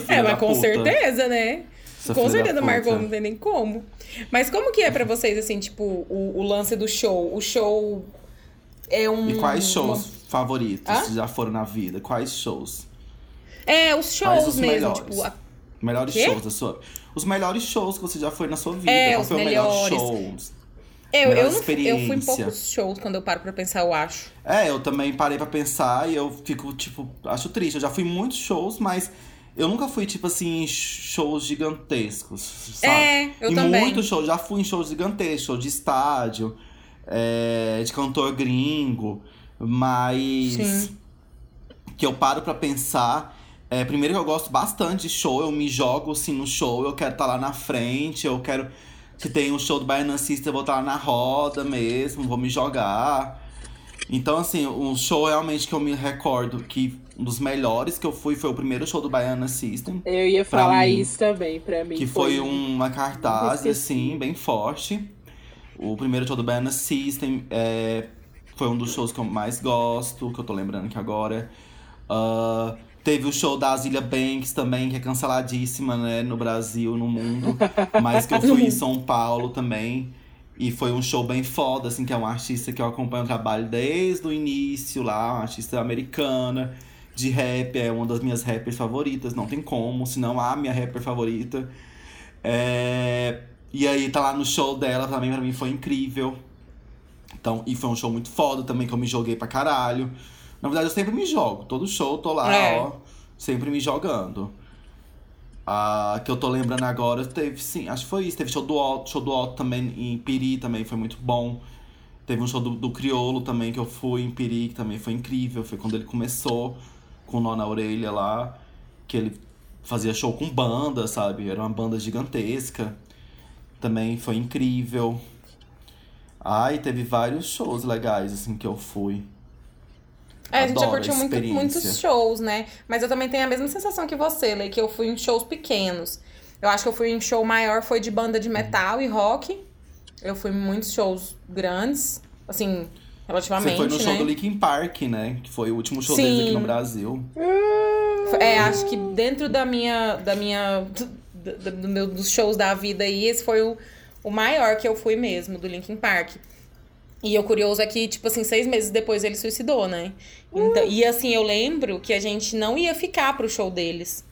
C: É, mas com puta. certeza, né? Essa com certeza marcou, não tem nem como. Mas como que é para vocês, assim, tipo, o, o, lance do show? O show é um.
A: E quais shows uma... favoritos Hã? já foram na vida? Quais shows?
C: É, os shows os mesmo, melhores? tipo. A...
A: Melhores Quê? shows da sua. Os melhores shows que você já foi na sua vida. É, Qual os foi melhores. o melhor show?
C: É, eu, eu, não, eu fui em poucos shows quando eu paro pra pensar, eu acho.
A: É, eu também parei pra pensar e eu fico, tipo, acho triste. Eu já fui em muitos shows, mas eu nunca fui, tipo assim, em shows gigantescos, sabe?
C: É, eu
A: em
C: também.
A: muitos shows, já fui em shows gigantescos, show de estádio, é, de cantor gringo, mas Sim. que eu paro pra pensar É, primeiro que eu gosto bastante de show, eu me jogo assim no show, eu quero estar tá lá na frente, eu quero. Se tem um show do Baiana System, eu vou estar tá lá na roda mesmo, vou me jogar. Então, assim, um show realmente que eu me recordo que um dos melhores que eu fui foi o primeiro show do Baiana System.
D: Eu ia falar mim, isso também, pra mim.
A: Que foi, foi uma cartaz, assim, bem forte. O primeiro show do Baiana System é, foi um dos shows que eu mais gosto, que eu tô lembrando que agora. Uh, Teve o show da Azilia Banks também, que é canceladíssima, né, no Brasil, no mundo. Mas que eu fui em São Paulo também. E foi um show bem foda, assim, que é uma artista que eu acompanho o trabalho desde o início lá, uma artista americana de rap, é uma das minhas rappers favoritas, não tem como, senão a minha rapper favorita. É... E aí tá lá no show dela também, pra mim foi incrível. Então, e foi um show muito foda também, que eu me joguei pra caralho. Na verdade, eu sempre me jogo. Todo show eu tô lá, é. ó, sempre me jogando. A que eu tô lembrando agora, teve sim, acho que foi isso. Teve show do Otto, show do Otto também em Piri, também foi muito bom. Teve um show do, do Criolo também que eu fui em Piri, que também foi incrível. Foi quando ele começou com o nó na orelha lá, que ele fazia show com banda, sabe? Era uma banda gigantesca. Também foi incrível. Ai, teve vários shows legais, assim, que eu fui.
C: É, a gente já curtiu muito, muitos shows, né? Mas eu também tenho a mesma sensação que você, Lei, que eu fui em shows pequenos. Eu acho que eu fui em show maior, foi de banda de metal e rock. Eu fui em muitos shows grandes, assim, relativamente. Você foi no
A: show né? do Linkin Park, né? Que foi o último show Sim. deles aqui no Brasil.
C: É, acho que dentro da minha. Da minha do, do meu, dos shows da vida aí, esse foi o, o maior que eu fui mesmo, do Linkin Park. E o curioso é que, tipo assim, seis meses depois ele suicidou, né? Então, uh. E assim, eu lembro que a gente não ia ficar pro show deles.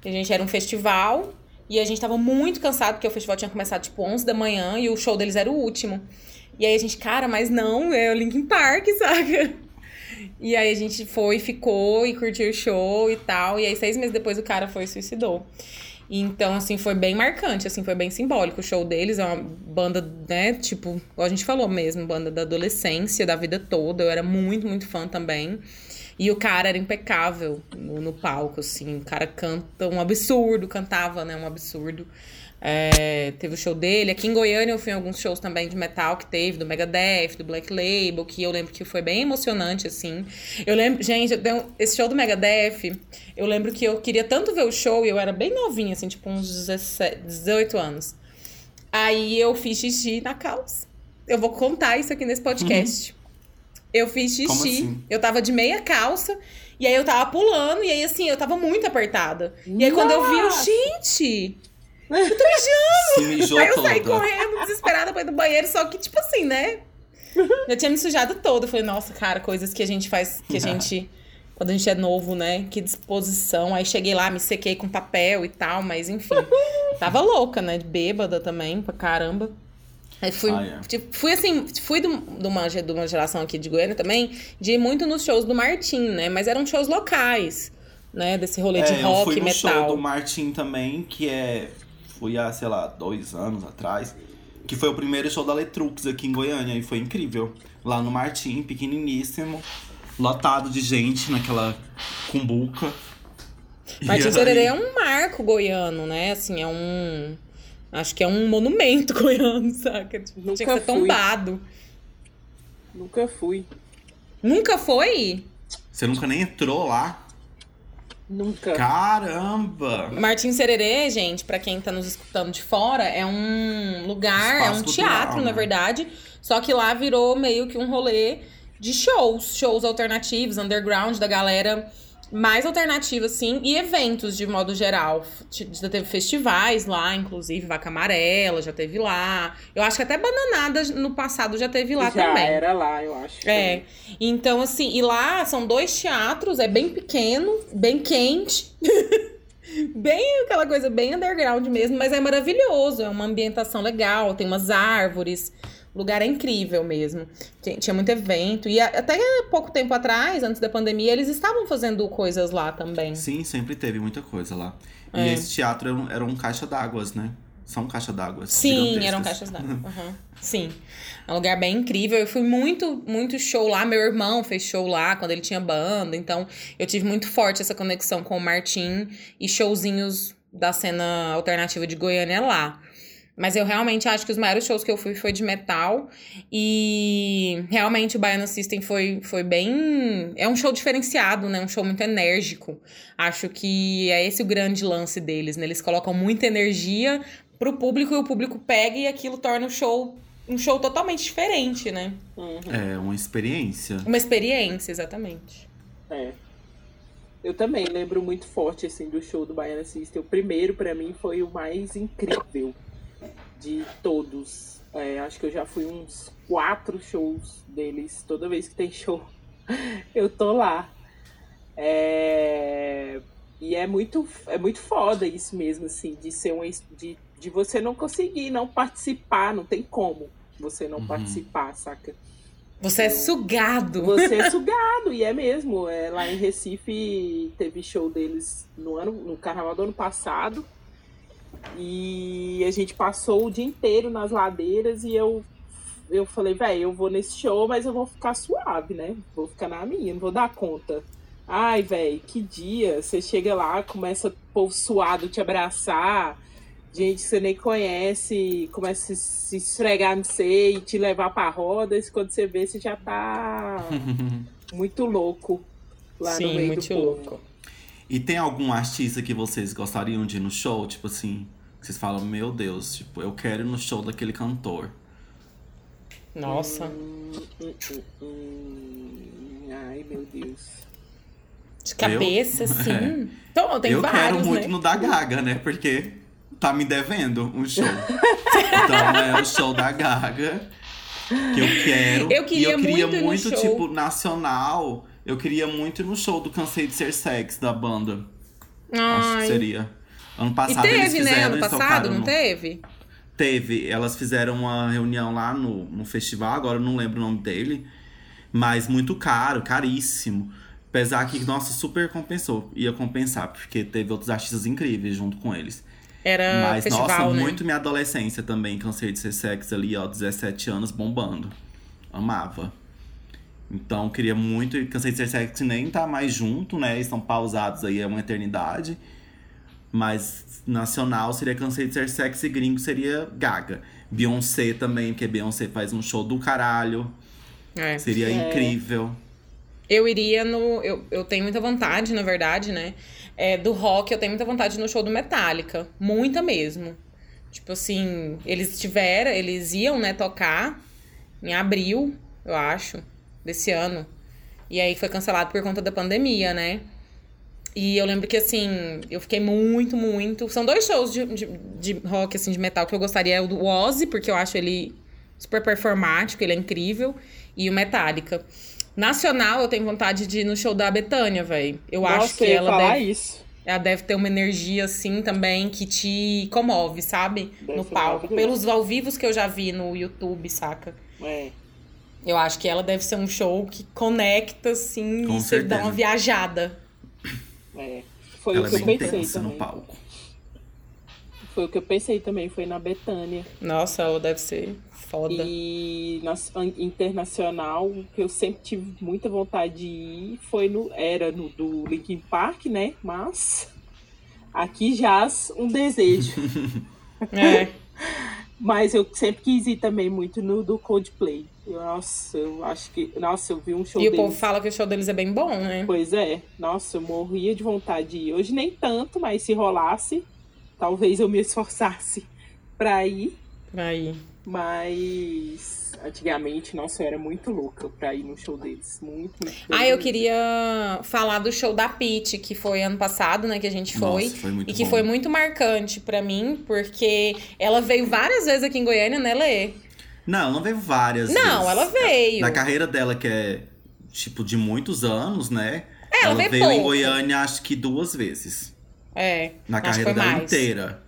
C: Que a gente era um festival e a gente tava muito cansado, porque o festival tinha começado, tipo, 11 da manhã e o show deles era o último. E aí a gente, cara, mas não, é o Linkin Park, saca? E aí a gente foi, ficou e curtiu o show e tal. E aí, seis meses depois, o cara foi e suicidou. Então, assim, foi bem marcante, assim, foi bem simbólico. O show deles é uma banda, né, tipo, a gente falou mesmo, banda da adolescência, da vida toda. Eu era muito, muito fã também. E o cara era impecável no, no palco, assim. O cara canta um absurdo, cantava, né, um absurdo. É, teve o show dele. Aqui em Goiânia eu fui em alguns shows também de metal que teve, do Megadeth, do Black Label, que eu lembro que foi bem emocionante, assim. Eu lembro, gente, eu esse show do Megadeth, eu lembro que eu queria tanto ver o show e eu era bem novinha, assim, tipo uns 17, 18 anos. Aí eu fiz xixi na calça. Eu vou contar isso aqui nesse podcast. Uhum. Eu fiz xixi, assim? eu tava de meia calça. E aí eu tava pulando, e aí assim, eu tava muito apertada. E aí quando eu vi, eu, gente, eu tô mijando! Se mijou Aí eu saí toda. correndo, desesperada pra ir do banheiro, só que, tipo assim, né? Eu tinha me sujado toda. Eu falei, nossa, cara, coisas que a gente faz, que a gente. Quando a gente é novo, né? Que disposição. Aí cheguei lá, me sequei com papel e tal, mas enfim. Tava louca, né? Bêbada também, pra caramba. Aí fui, ah, é. tipo, fui assim, fui de uma, de uma geração aqui de Goiânia também, de ir muito nos shows do Martim, né? Mas eram shows locais, né? Desse rolê é, de rock,
A: eu fui no
C: metal.
A: show do Martim também, que é fui há, sei lá, dois anos atrás. Que foi o primeiro show da Letrux aqui em Goiânia e foi incrível. Lá no Martim, pequeniníssimo, lotado de gente naquela cumbuca.
C: Martim Sorerê é um marco goiano, né? Assim, é um. Acho que é um monumento goiano, saca? Tipo, Nunca tinha que ser tombado.
D: Nunca fui.
C: Nunca foi?
A: Você nunca nem entrou lá?
D: Nunca.
A: Caramba!
C: Martins Sererê, gente, para quem tá nos escutando de fora, é um lugar, Espaço é um cultural, teatro, né? na verdade. Só que lá virou meio que um rolê de shows, shows alternativos, underground, da galera mais alternativa, assim, e eventos de modo geral. Já teve festivais lá, inclusive, Vaca Amarela já teve lá. Eu acho que até Bananada no passado já teve lá
D: já
C: também.
D: era lá, eu acho.
C: É. Então, assim, e lá são dois teatros, é bem pequeno, bem quente. bem aquela coisa bem underground mesmo, mas é maravilhoso, é uma ambientação legal, tem umas árvores. O lugar é incrível mesmo. Tinha muito evento. E até pouco tempo atrás, antes da pandemia, eles estavam fazendo coisas lá também.
A: Sim, sempre teve muita coisa lá. É. E esse teatro era um, era um caixa d'águas, né? São caixa d'água.
C: Sim, eram caixas d'água. Uhum. Sim. É um lugar bem incrível. Eu fui muito, muito show lá. Meu irmão fez show lá quando ele tinha banda. Então, eu tive muito forte essa conexão com o Martim e showzinhos da cena alternativa de Goiânia lá. Mas eu realmente acho que os maiores shows que eu fui foi de metal. E realmente o Baiana System foi, foi bem. É um show diferenciado, né? Um show muito enérgico. Acho que é esse o grande lance deles, né? Eles colocam muita energia pro público e o público pega e aquilo torna o show um show totalmente diferente, né?
A: Uhum. É, uma experiência.
C: Uma experiência, exatamente.
D: É. Eu também lembro muito forte, assim, do show do Baiana System. O primeiro, para mim, foi o mais incrível de todos. É, acho que eu já fui uns quatro shows deles. Toda vez que tem show, eu tô lá. É... E é muito, é muito foda isso mesmo, assim, de ser um. De, de você não conseguir não participar, não tem como você não uhum. participar, saca?
C: Você é sugado.
D: Você é sugado, e é mesmo. É, lá em Recife teve show deles no ano, no carnaval do ano passado. E a gente passou o dia inteiro nas ladeiras e eu eu falei, velho, eu vou nesse show, mas eu vou ficar suave, né? Vou ficar na minha, não vou dar conta. Ai, velho, que dia. Você chega lá, começa o povo suado te abraçar, gente que você nem conhece, começa a se esfregar no você e te levar pra roda. E quando você vê, você já tá muito louco lá Sim, no meio muito do povo. louco.
A: E tem algum artista que vocês gostariam de ir no show? Tipo assim, vocês falam, meu Deus, tipo, eu quero ir no show daquele cantor.
C: Nossa. Hum, hum,
D: hum, Ai, meu Deus.
C: De cabeça, eu? sim. É. Então, tem
A: eu
C: vários,
A: quero muito
C: né?
A: no da Gaga, né? Porque tá me devendo um show. então é o show da Gaga que eu quero.
C: Eu queria
A: e eu queria
C: muito,
A: muito tipo, nacional eu queria muito ir no show do Cansei de Ser Sex da banda. Ai. Acho que seria. Ano passado
C: e teve,
A: eles fizeram,
C: né? Ano passado, não no... teve?
A: Teve. Elas fizeram uma reunião lá no, no festival, agora eu não lembro o nome dele. Mas muito caro, caríssimo. Apesar que, nossa, super compensou. Ia compensar, porque teve outros artistas incríveis junto com eles.
C: Era
A: Mas,
C: festival,
A: nossa,
C: né?
A: muito minha adolescência também. Cansei de ser sexy ali, ó, 17 anos, bombando. Amava. Então, queria muito. Cansei de ser sexy nem tá mais junto, né? Estão pausados aí há uma eternidade. Mas nacional seria Cansei de ser sexy, gringo seria Gaga. Beyoncé também, porque Beyoncé faz um show do caralho. É. Seria é. incrível.
C: Eu iria no. Eu, eu tenho muita vontade, na verdade, né? É, do rock, eu tenho muita vontade no show do Metallica. Muita mesmo. Tipo assim, eles tiveram, eles iam, né, tocar em abril, eu acho desse ano. E aí foi cancelado por conta da pandemia, né? E eu lembro que, assim, eu fiquei muito, muito. São dois shows de, de, de rock, assim, de metal que eu gostaria. É o do Ozzy, porque eu acho ele super performático, ele é incrível. E o Metallica. Nacional, eu tenho vontade de ir no show da Betânia, velho. Eu Nossa, acho que
D: eu
C: ela
D: falar
C: deve,
D: isso.
C: ela deve ter uma energia, assim, também, que te comove, sabe? Deve no palco. Pelos ao vivos que eu já vi no YouTube, saca?
D: É.
C: Eu acho que ela deve ser um show que conecta, assim,
A: Com
C: e você dá uma viajada.
D: É, foi
A: ela
D: o que
A: é
D: eu pensei também.
A: no palco.
D: Foi o que eu pensei também, foi na Betânia.
C: Nossa, ela deve ser foda.
D: E na internacional, que eu sempre tive muita vontade de ir, foi no era no do Linkin Park, né? Mas aqui jaz um desejo.
C: é.
D: Mas eu sempre quis ir também muito no do Coldplay. Nossa, eu acho que. Nossa, eu vi um show
C: E
D: deles.
C: o povo fala que o show deles é bem bom, né?
D: Pois é. Nossa, eu morria de vontade de ir. Hoje nem tanto, mas se rolasse, talvez eu me esforçasse pra ir.
C: Pra ir.
D: Mas antigamente, nossa, eu era muito louca pra ir no show deles. Muito, muito.
C: Ah, eu queria falar do show da Pete, que foi ano passado, né, que a gente foi.
A: Nossa, foi muito
C: e que
A: bom.
C: foi muito marcante pra mim, porque ela veio várias vezes aqui em Goiânia, né, Lê?
A: Não, não veio várias
C: Não,
A: vezes.
C: ela veio.
A: Na carreira dela, que é, tipo, de muitos anos, né?
C: É, ela, veio,
A: veio
C: pouco.
A: em Goiânia, acho que duas vezes.
C: É.
A: Na
C: acho que
A: carreira
C: foi
A: dela
C: mais.
A: inteira.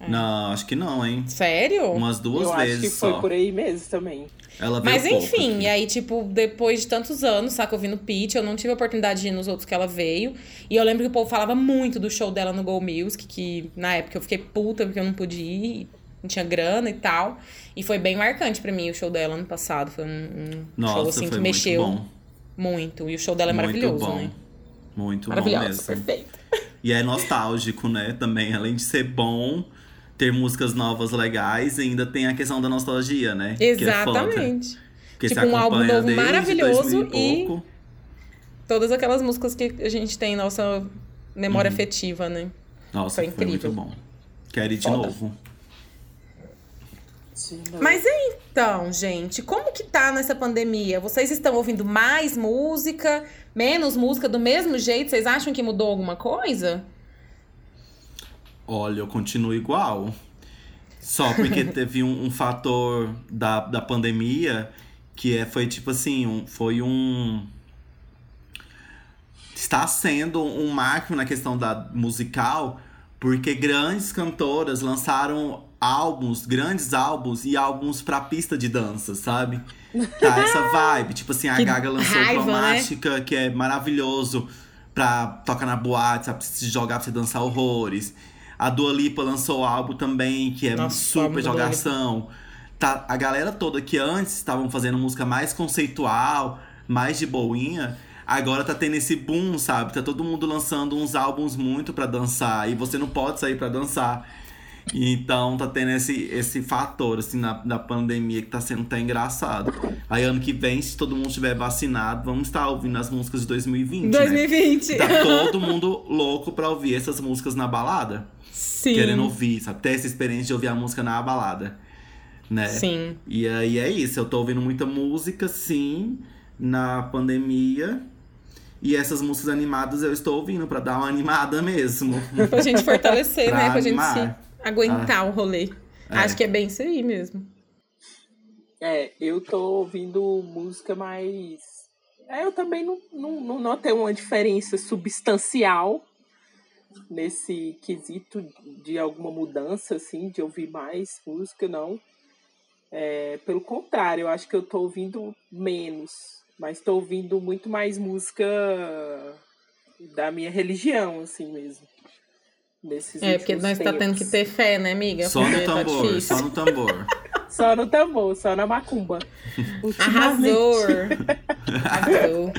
A: É. Não, acho que não, hein?
C: Sério?
A: Umas duas
D: Eu
A: vezes.
D: Acho que
A: só.
D: foi por aí mesmo também.
A: Ela
C: Mas enfim,
A: pouco,
C: e aí, tipo, depois de tantos anos, saca, eu vi no Pitch, eu não tive a oportunidade de ir nos outros que ela veio. E eu lembro que o povo falava muito do show dela no Go Music, que na época eu fiquei puta porque eu não pude ir, não tinha grana e tal. E foi bem marcante para mim o show dela ano passado. Foi um, um
A: Nossa,
C: show assim que mexeu
A: muito,
C: muito. E o show dela é
A: muito
C: maravilhoso,
A: bom.
C: né?
A: Muito
C: Maravilhoso,
A: bom mesmo.
C: perfeito.
A: E é nostálgico, né? Também, além de ser bom, ter músicas novas legais, ainda tem a questão da nostalgia, né?
C: Exatamente.
A: Que é. Porque
C: Tipo, um álbum novo maravilhoso
A: 2000
C: e-
A: pouco.
C: Todas aquelas músicas que a gente tem em nossa memória
A: Uhum.
C: afetiva, né?
A: Nossa,
C: Foi
A: foi,
C: incrível.
A: muito bom. Quero ir de
C: Foda.
A: novo.
D: Não.
C: Mas então, gente, como que tá nessa pandemia? Vocês estão ouvindo mais música, menos música do mesmo jeito? Vocês acham que mudou alguma coisa?
A: Olha, eu continuo igual. Só porque teve um, um fator da, da pandemia que é, foi tipo assim, um, foi um. Está sendo um marco na questão da musical, porque grandes cantoras lançaram álbuns, grandes álbuns e álbuns pra pista de dança, sabe? Tá essa vibe. Tipo assim, a
C: Que
A: Gaga lançou
C: raiva, né?
A: Cromática, que é maravilhoso pra tocar na boate, sabe? Se jogar pra você dançar horrores. A Dua Lipa lançou o álbum também, que é
C: Nossa,
A: super jogação. Tá, a galera toda que antes estavam fazendo música mais conceitual, mais de boinha, agora tá tendo esse boom, sabe? Tá todo mundo lançando uns álbuns muito pra dançar. E você não pode sair pra dançar. Então tá tendo esse, esse fator, assim, na, pandemia que tá sendo até engraçado. Aí ano que vem, se todo mundo estiver vacinado, vamos estar ouvindo as músicas de 2020, né?
C: 2020.
A: Tá todo mundo louco pra ouvir essas músicas na balada.
C: Sim.
A: Querendo ouvir, sabe? Ter essa experiência de ouvir a música na balada. Né?
C: Sim.
A: E aí é isso, eu tô ouvindo muita música, sim, na pandemia. E essas músicas animadas eu estou ouvindo pra dar uma animada mesmo.
C: Pra gente fortalecer,
A: Pra
C: né? Pra gente
A: animar.
C: se aguentar o rolê.
A: É.
C: Acho que é bem isso aí mesmo.
D: É, eu tô ouvindo música mais. É, eu também não, não, não notei uma diferença substancial nesse quesito de alguma mudança, assim, de ouvir mais música, não. É, pelo contrário, eu acho que eu tô ouvindo menos, mas tô ouvindo muito mais música da minha religião, assim mesmo. Nesses
C: É, porque nós tá tendo que ter fé, né, amiga?
A: Só no
C: Porque tá
A: tambor,
C: difícil.
A: só no tambor.
D: Só no tambor, só na macumba.
C: Arrasou! Arrasou.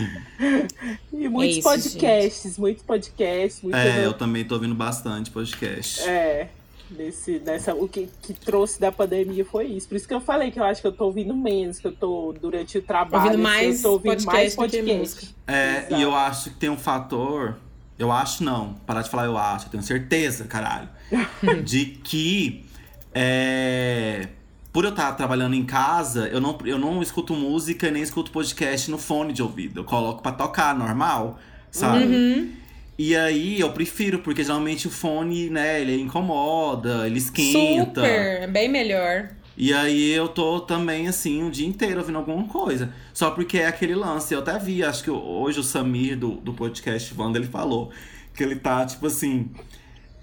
D: E muitos
C: É isso,
D: podcasts, muitos podcasts, muitos.
A: É, eu também tô ouvindo bastante podcast.
D: É, nesse, nessa, o que, que trouxe da pandemia foi isso. Por isso que eu falei que eu acho que eu tô ouvindo menos, que eu tô durante o trabalho.
C: Ouvindo
D: assim,
C: mais
D: eu tô ouvindo mais
C: podcast que
D: podcast.
A: É,
D: Exato.
A: e eu acho que tem um fator. Eu acho não. Parar de falar eu acho, eu tenho certeza, caralho. de que é, por eu estar trabalhando em casa, eu não, eu não escuto música e nem escuto podcast no fone de ouvido. Eu coloco pra tocar normal, sabe?
C: Uhum.
A: E aí eu prefiro, porque geralmente o fone, né, ele incomoda, ele esquenta.
C: Super, bem melhor.
A: E aí eu tô também, assim, o dia inteiro ouvindo alguma coisa. Só porque é aquele lance. Eu até vi, acho que hoje o Samir do, do podcast Wanda, ele falou que ele tá, tipo assim.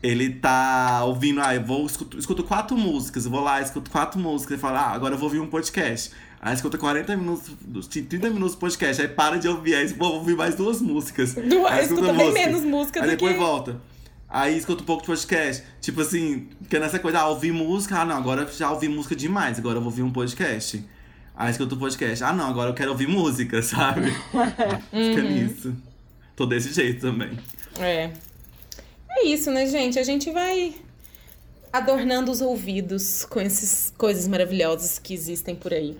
A: Ele tá ouvindo, ah, eu vou escuto, escuto quatro músicas, eu vou lá, escuto quatro músicas, ele fala, ah, agora eu vou ouvir um podcast. Aí escuta 40 minutos, 30 minutos do podcast, aí para de ouvir, aí vou ouvir mais duas músicas.
C: Duas,
A: aí
C: escuta bem menos música
A: Aí depois
C: que-
A: volta. Aí escuta um pouco de podcast. Tipo assim, porque nessa coisa, ah, ouvir música, ah não, agora já ouvi música demais, agora eu vou ouvir um podcast. Aí escuta o podcast, ah não, agora eu quero ouvir música, sabe? Fica nisso. Tô desse jeito também.
C: É. É isso, né, gente? A gente vai adornando os ouvidos com essas coisas maravilhosas que existem por aí.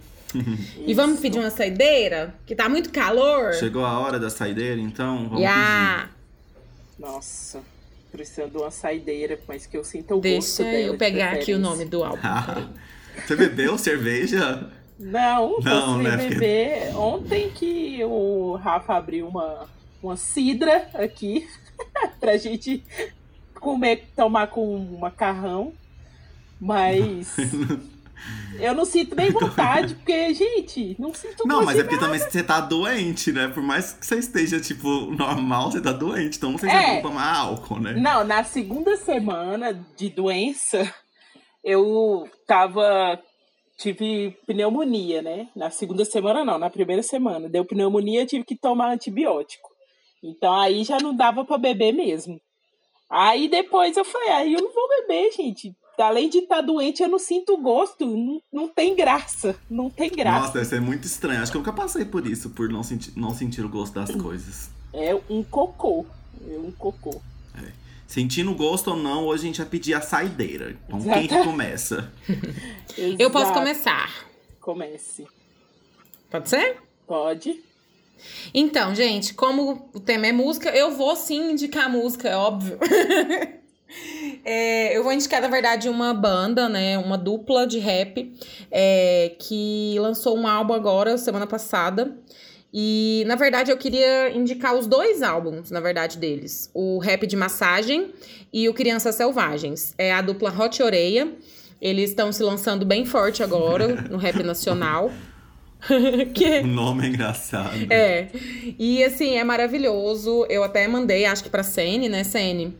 C: E vamos pedir uma saideira? Que tá muito calor.
A: Chegou a hora da saideira, então vamos
C: Ya!
D: Nossa, precisando de uma saideira, mas que eu sinta o gosto
C: Deixa eu pegar aqui o nome do álbum.
A: pedir.
C: peraí.
A: Você bebeu cerveja?
D: Não,
A: Não, né,
D: né,
A: porque-
D: beber. Ontem que o Rafa abriu uma, uma cidra aqui pra gente comer, tomar com um macarrão. Mas eu não sinto nem vontade, porque, gente, não sinto
A: Não, mas é porque também você tá doente, né? Por mais que você esteja, tipo, normal, você tá doente. Então se
D: É.
A: é bom tomar álcool, né?
D: Não, na segunda semana de doença, eu tava. Tive pneumonia, né? Na segunda semana, não, na primeira semana. Deu pneumonia, tive que tomar antibiótico. Então aí já não dava para beber mesmo. Aí depois eu falei, aí eu não vou beber, gente. Além de estar tá doente, eu não sinto gosto. Não, não tem graça. Não tem graça.
A: Nossa, deve ser muito estranho. Acho que eu nunca passei por isso, por não sentir, não sentir o gosto das coisas.
D: É um cocô. É um cocô.
A: É. Sentindo gosto ou não, hoje a gente vai pedir a saideira. Então Exato. quem que começa?
C: eu posso começar.
D: Comece.
C: Pode ser?
D: Pode.
C: Então, gente, como o tema é música, eu vou sim indicar música, é óbvio. é, eu vou indicar, na verdade, uma banda, né? Uma dupla de rap é, que lançou um álbum agora, semana passada. E, na verdade, eu queria indicar os dois álbuns, na verdade, deles. O Rap de Massagem e o Crianças Selvagens. É a dupla Hot Oreia. Eles estão se lançando bem forte agora no rap nacional.
A: que... O nome é engraçado.
C: É. E assim, é maravilhoso. Eu até mandei, acho que pra Sene, né, Sene?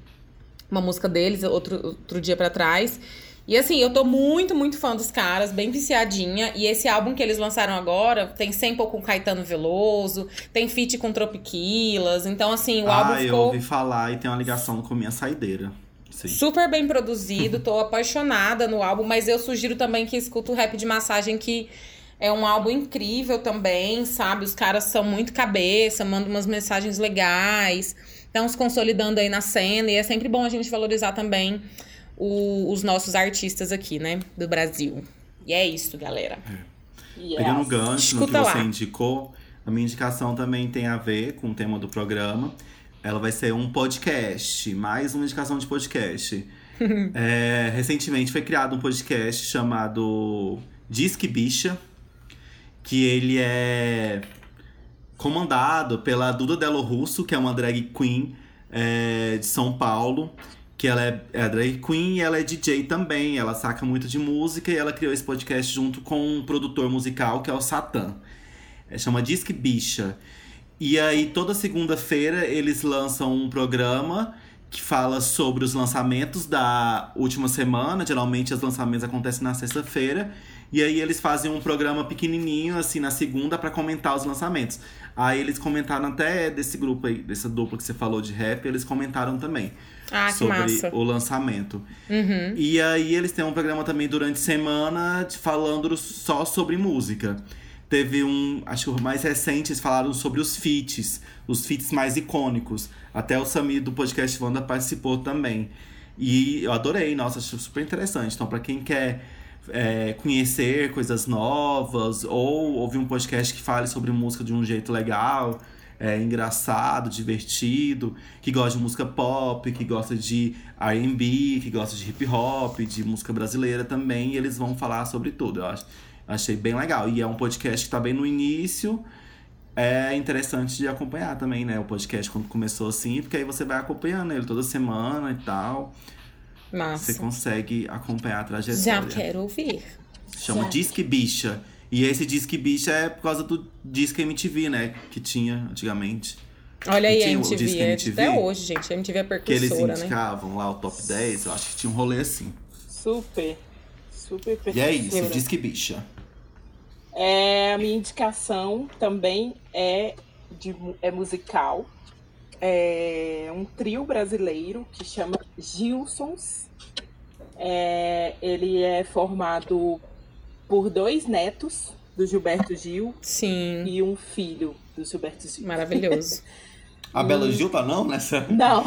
C: Uma música deles outro, outro dia para trás. E assim, eu tô muito, muito fã dos caras, bem viciadinha. E esse álbum que eles lançaram agora tem sample com Caetano Veloso, tem feat com Tropiquilas. Então, assim, o
A: ah,
C: álbum ficou.
A: eu ouvi falar e tem uma ligação com minha saideira. Sim.
C: Super bem produzido, tô apaixonada no álbum, mas eu sugiro também que escuta o rap de massagem que é um álbum incrível também, sabe? Os caras são muito cabeça, mandam umas mensagens legais, estão se consolidando aí na cena. E é sempre bom a gente valorizar também o, os nossos artistas aqui, né? Do Brasil. E é isso, galera.
A: É. Yes. Pegando o gancho Escuta no que lá. você indicou, a minha indicação também tem a ver com o tema do programa. Ela vai ser um podcast, mais uma indicação de podcast. é, recentemente foi criado um podcast chamado Disque Bicha que ele é comandado pela Duda Delo Russo, que é uma drag queen é, de São Paulo, que ela é, é drag queen e ela é DJ também, ela saca muito de música e ela criou esse podcast junto com um produtor musical que é o Satã. É, chama Disque Bicha. E aí toda segunda-feira eles lançam um programa que fala sobre os lançamentos da última semana. Geralmente os lançamentos acontecem na sexta-feira. E aí eles fazem um programa pequenininho, assim, na segunda para comentar os lançamentos. Aí eles comentaram até desse grupo aí, dessa dupla que você falou de rap, eles comentaram também.
C: Ah,
A: sobre
C: massa.
A: o lançamento.
C: Uhum.
A: E aí eles têm um programa também durante a semana falando só sobre música. Teve um, acho que o mais recente, eles falaram sobre os feats, os feats mais icônicos. Até o Samir do podcast Wanda participou também. E eu adorei, nossa, acho super interessante. Então, para quem quer é, conhecer coisas novas ou ouvir um podcast que fale sobre música de um jeito legal, é, engraçado, divertido, que gosta de música pop, que gosta de R&B, que gosta de hip hop, de música brasileira também, e eles vão falar sobre tudo. Eu acho, achei bem legal. E é um podcast que está bem no início. É interessante de acompanhar também, né? O podcast quando começou assim, porque aí você vai acompanhando ele toda semana e tal.
C: Massa.
A: Você consegue acompanhar a trajetória.
C: Já quero ouvir.
A: Chama Já. Disque Bicha. E esse Disque Bicha é por causa do Disque MTV, né? Que tinha antigamente.
C: Olha aí, a MTV, é MTV, até hoje, gente. A MTV é percussora,
A: Que eles
C: né?
A: indicavam né? lá o top 10, eu acho que tinha um rolê assim.
D: Super, super perfeito.
A: E é isso, Disque Bicha.
D: É, a minha indicação também é, de, é musical é um trio brasileiro que chama Gilsons. É, ele é formado por dois netos do Gilberto Gil
C: Sim.
D: e um filho do Gilberto Gil.
C: Maravilhoso.
A: A Bela Gil tá não nessa?
D: Não.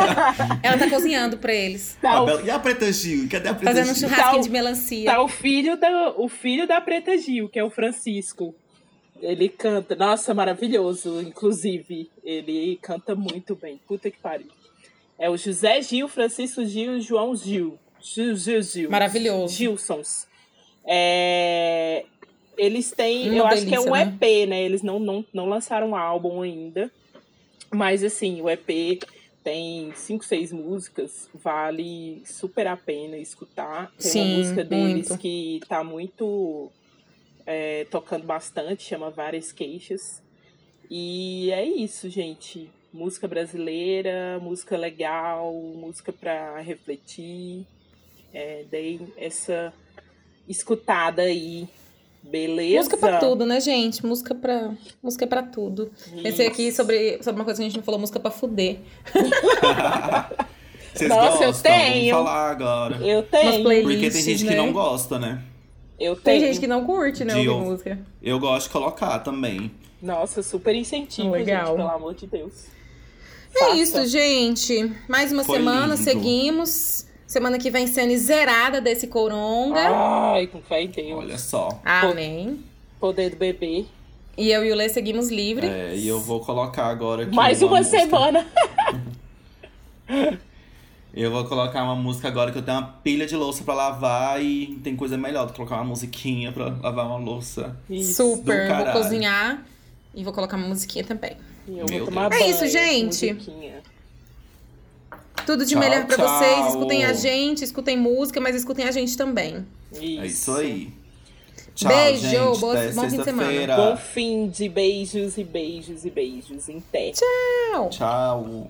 C: Ela tá cozinhando pra eles.
A: Tá a Bela... E a Preta Gil? Cadê a Preta
C: Fazendo
A: Gil?
C: um churrasquinho tá de melancia.
D: Tá o filho, da, o filho da Preta Gil, que é o Francisco. Ele canta, nossa, maravilhoso, inclusive. Ele canta muito bem. Puta que pariu. É o José Gil, Francisco Gil e João Gil. Gil, Gil, Gil.
C: Maravilhoso.
D: Gilsons. É... Eles têm, Uma eu delícia, acho que é um né? EP, né? Eles não, não, não lançaram um álbum ainda. Mas, assim, o EP tem cinco, seis músicas. Vale super a pena escutar. Tem
C: Sim,
D: uma música deles
C: muito.
D: que tá muito é, tocando bastante, chama Várias Queixas. E é isso, gente. Música brasileira, música legal, música para refletir. É, dei essa escutada aí. Beleza?
C: Música pra tudo, né, gente? Música pra, música pra tudo. Isso. Pensei aqui sobre, sobre uma coisa que a gente não falou, música pra fuder.
A: Vocês Nossa, gostam? eu tenho. Vamos falar agora.
D: Eu tenho.
A: Porque tem gente né? que não gosta, né?
C: Eu tenho. Tem gente que não curte, né, de ouvir música.
A: Eu gosto de colocar também.
D: Nossa, super incentivo, Legal. gente, pelo amor de Deus.
C: É Faça. isso, gente. Mais uma Foi semana, lindo. seguimos. Semana que vem sendo zerada desse coronga.
D: Ai, com fé em Deus.
A: Olha só.
C: Amém.
D: Poder do bebê.
C: E eu e o Lê seguimos livres.
A: É, e eu vou colocar agora aqui.
D: Mais uma,
A: uma
D: semana.
A: eu vou colocar uma música agora que eu tenho uma pilha de louça pra lavar e tem coisa melhor do que colocar uma musiquinha pra lavar uma louça.
C: Isso. Super. Vou cozinhar e vou colocar uma musiquinha também.
D: E eu vou tomar banho,
C: é isso, gente. Tudo de tchau, melhor para vocês. Escutem a gente, escutem música, mas escutem a gente também.
A: Isso. É isso aí. Tchau,
C: Beijo,
A: gente,
C: boa, bom fim de semana.
D: Bom fim de beijos e beijos e beijos. Em pé.
C: Tchau.
A: Tchau.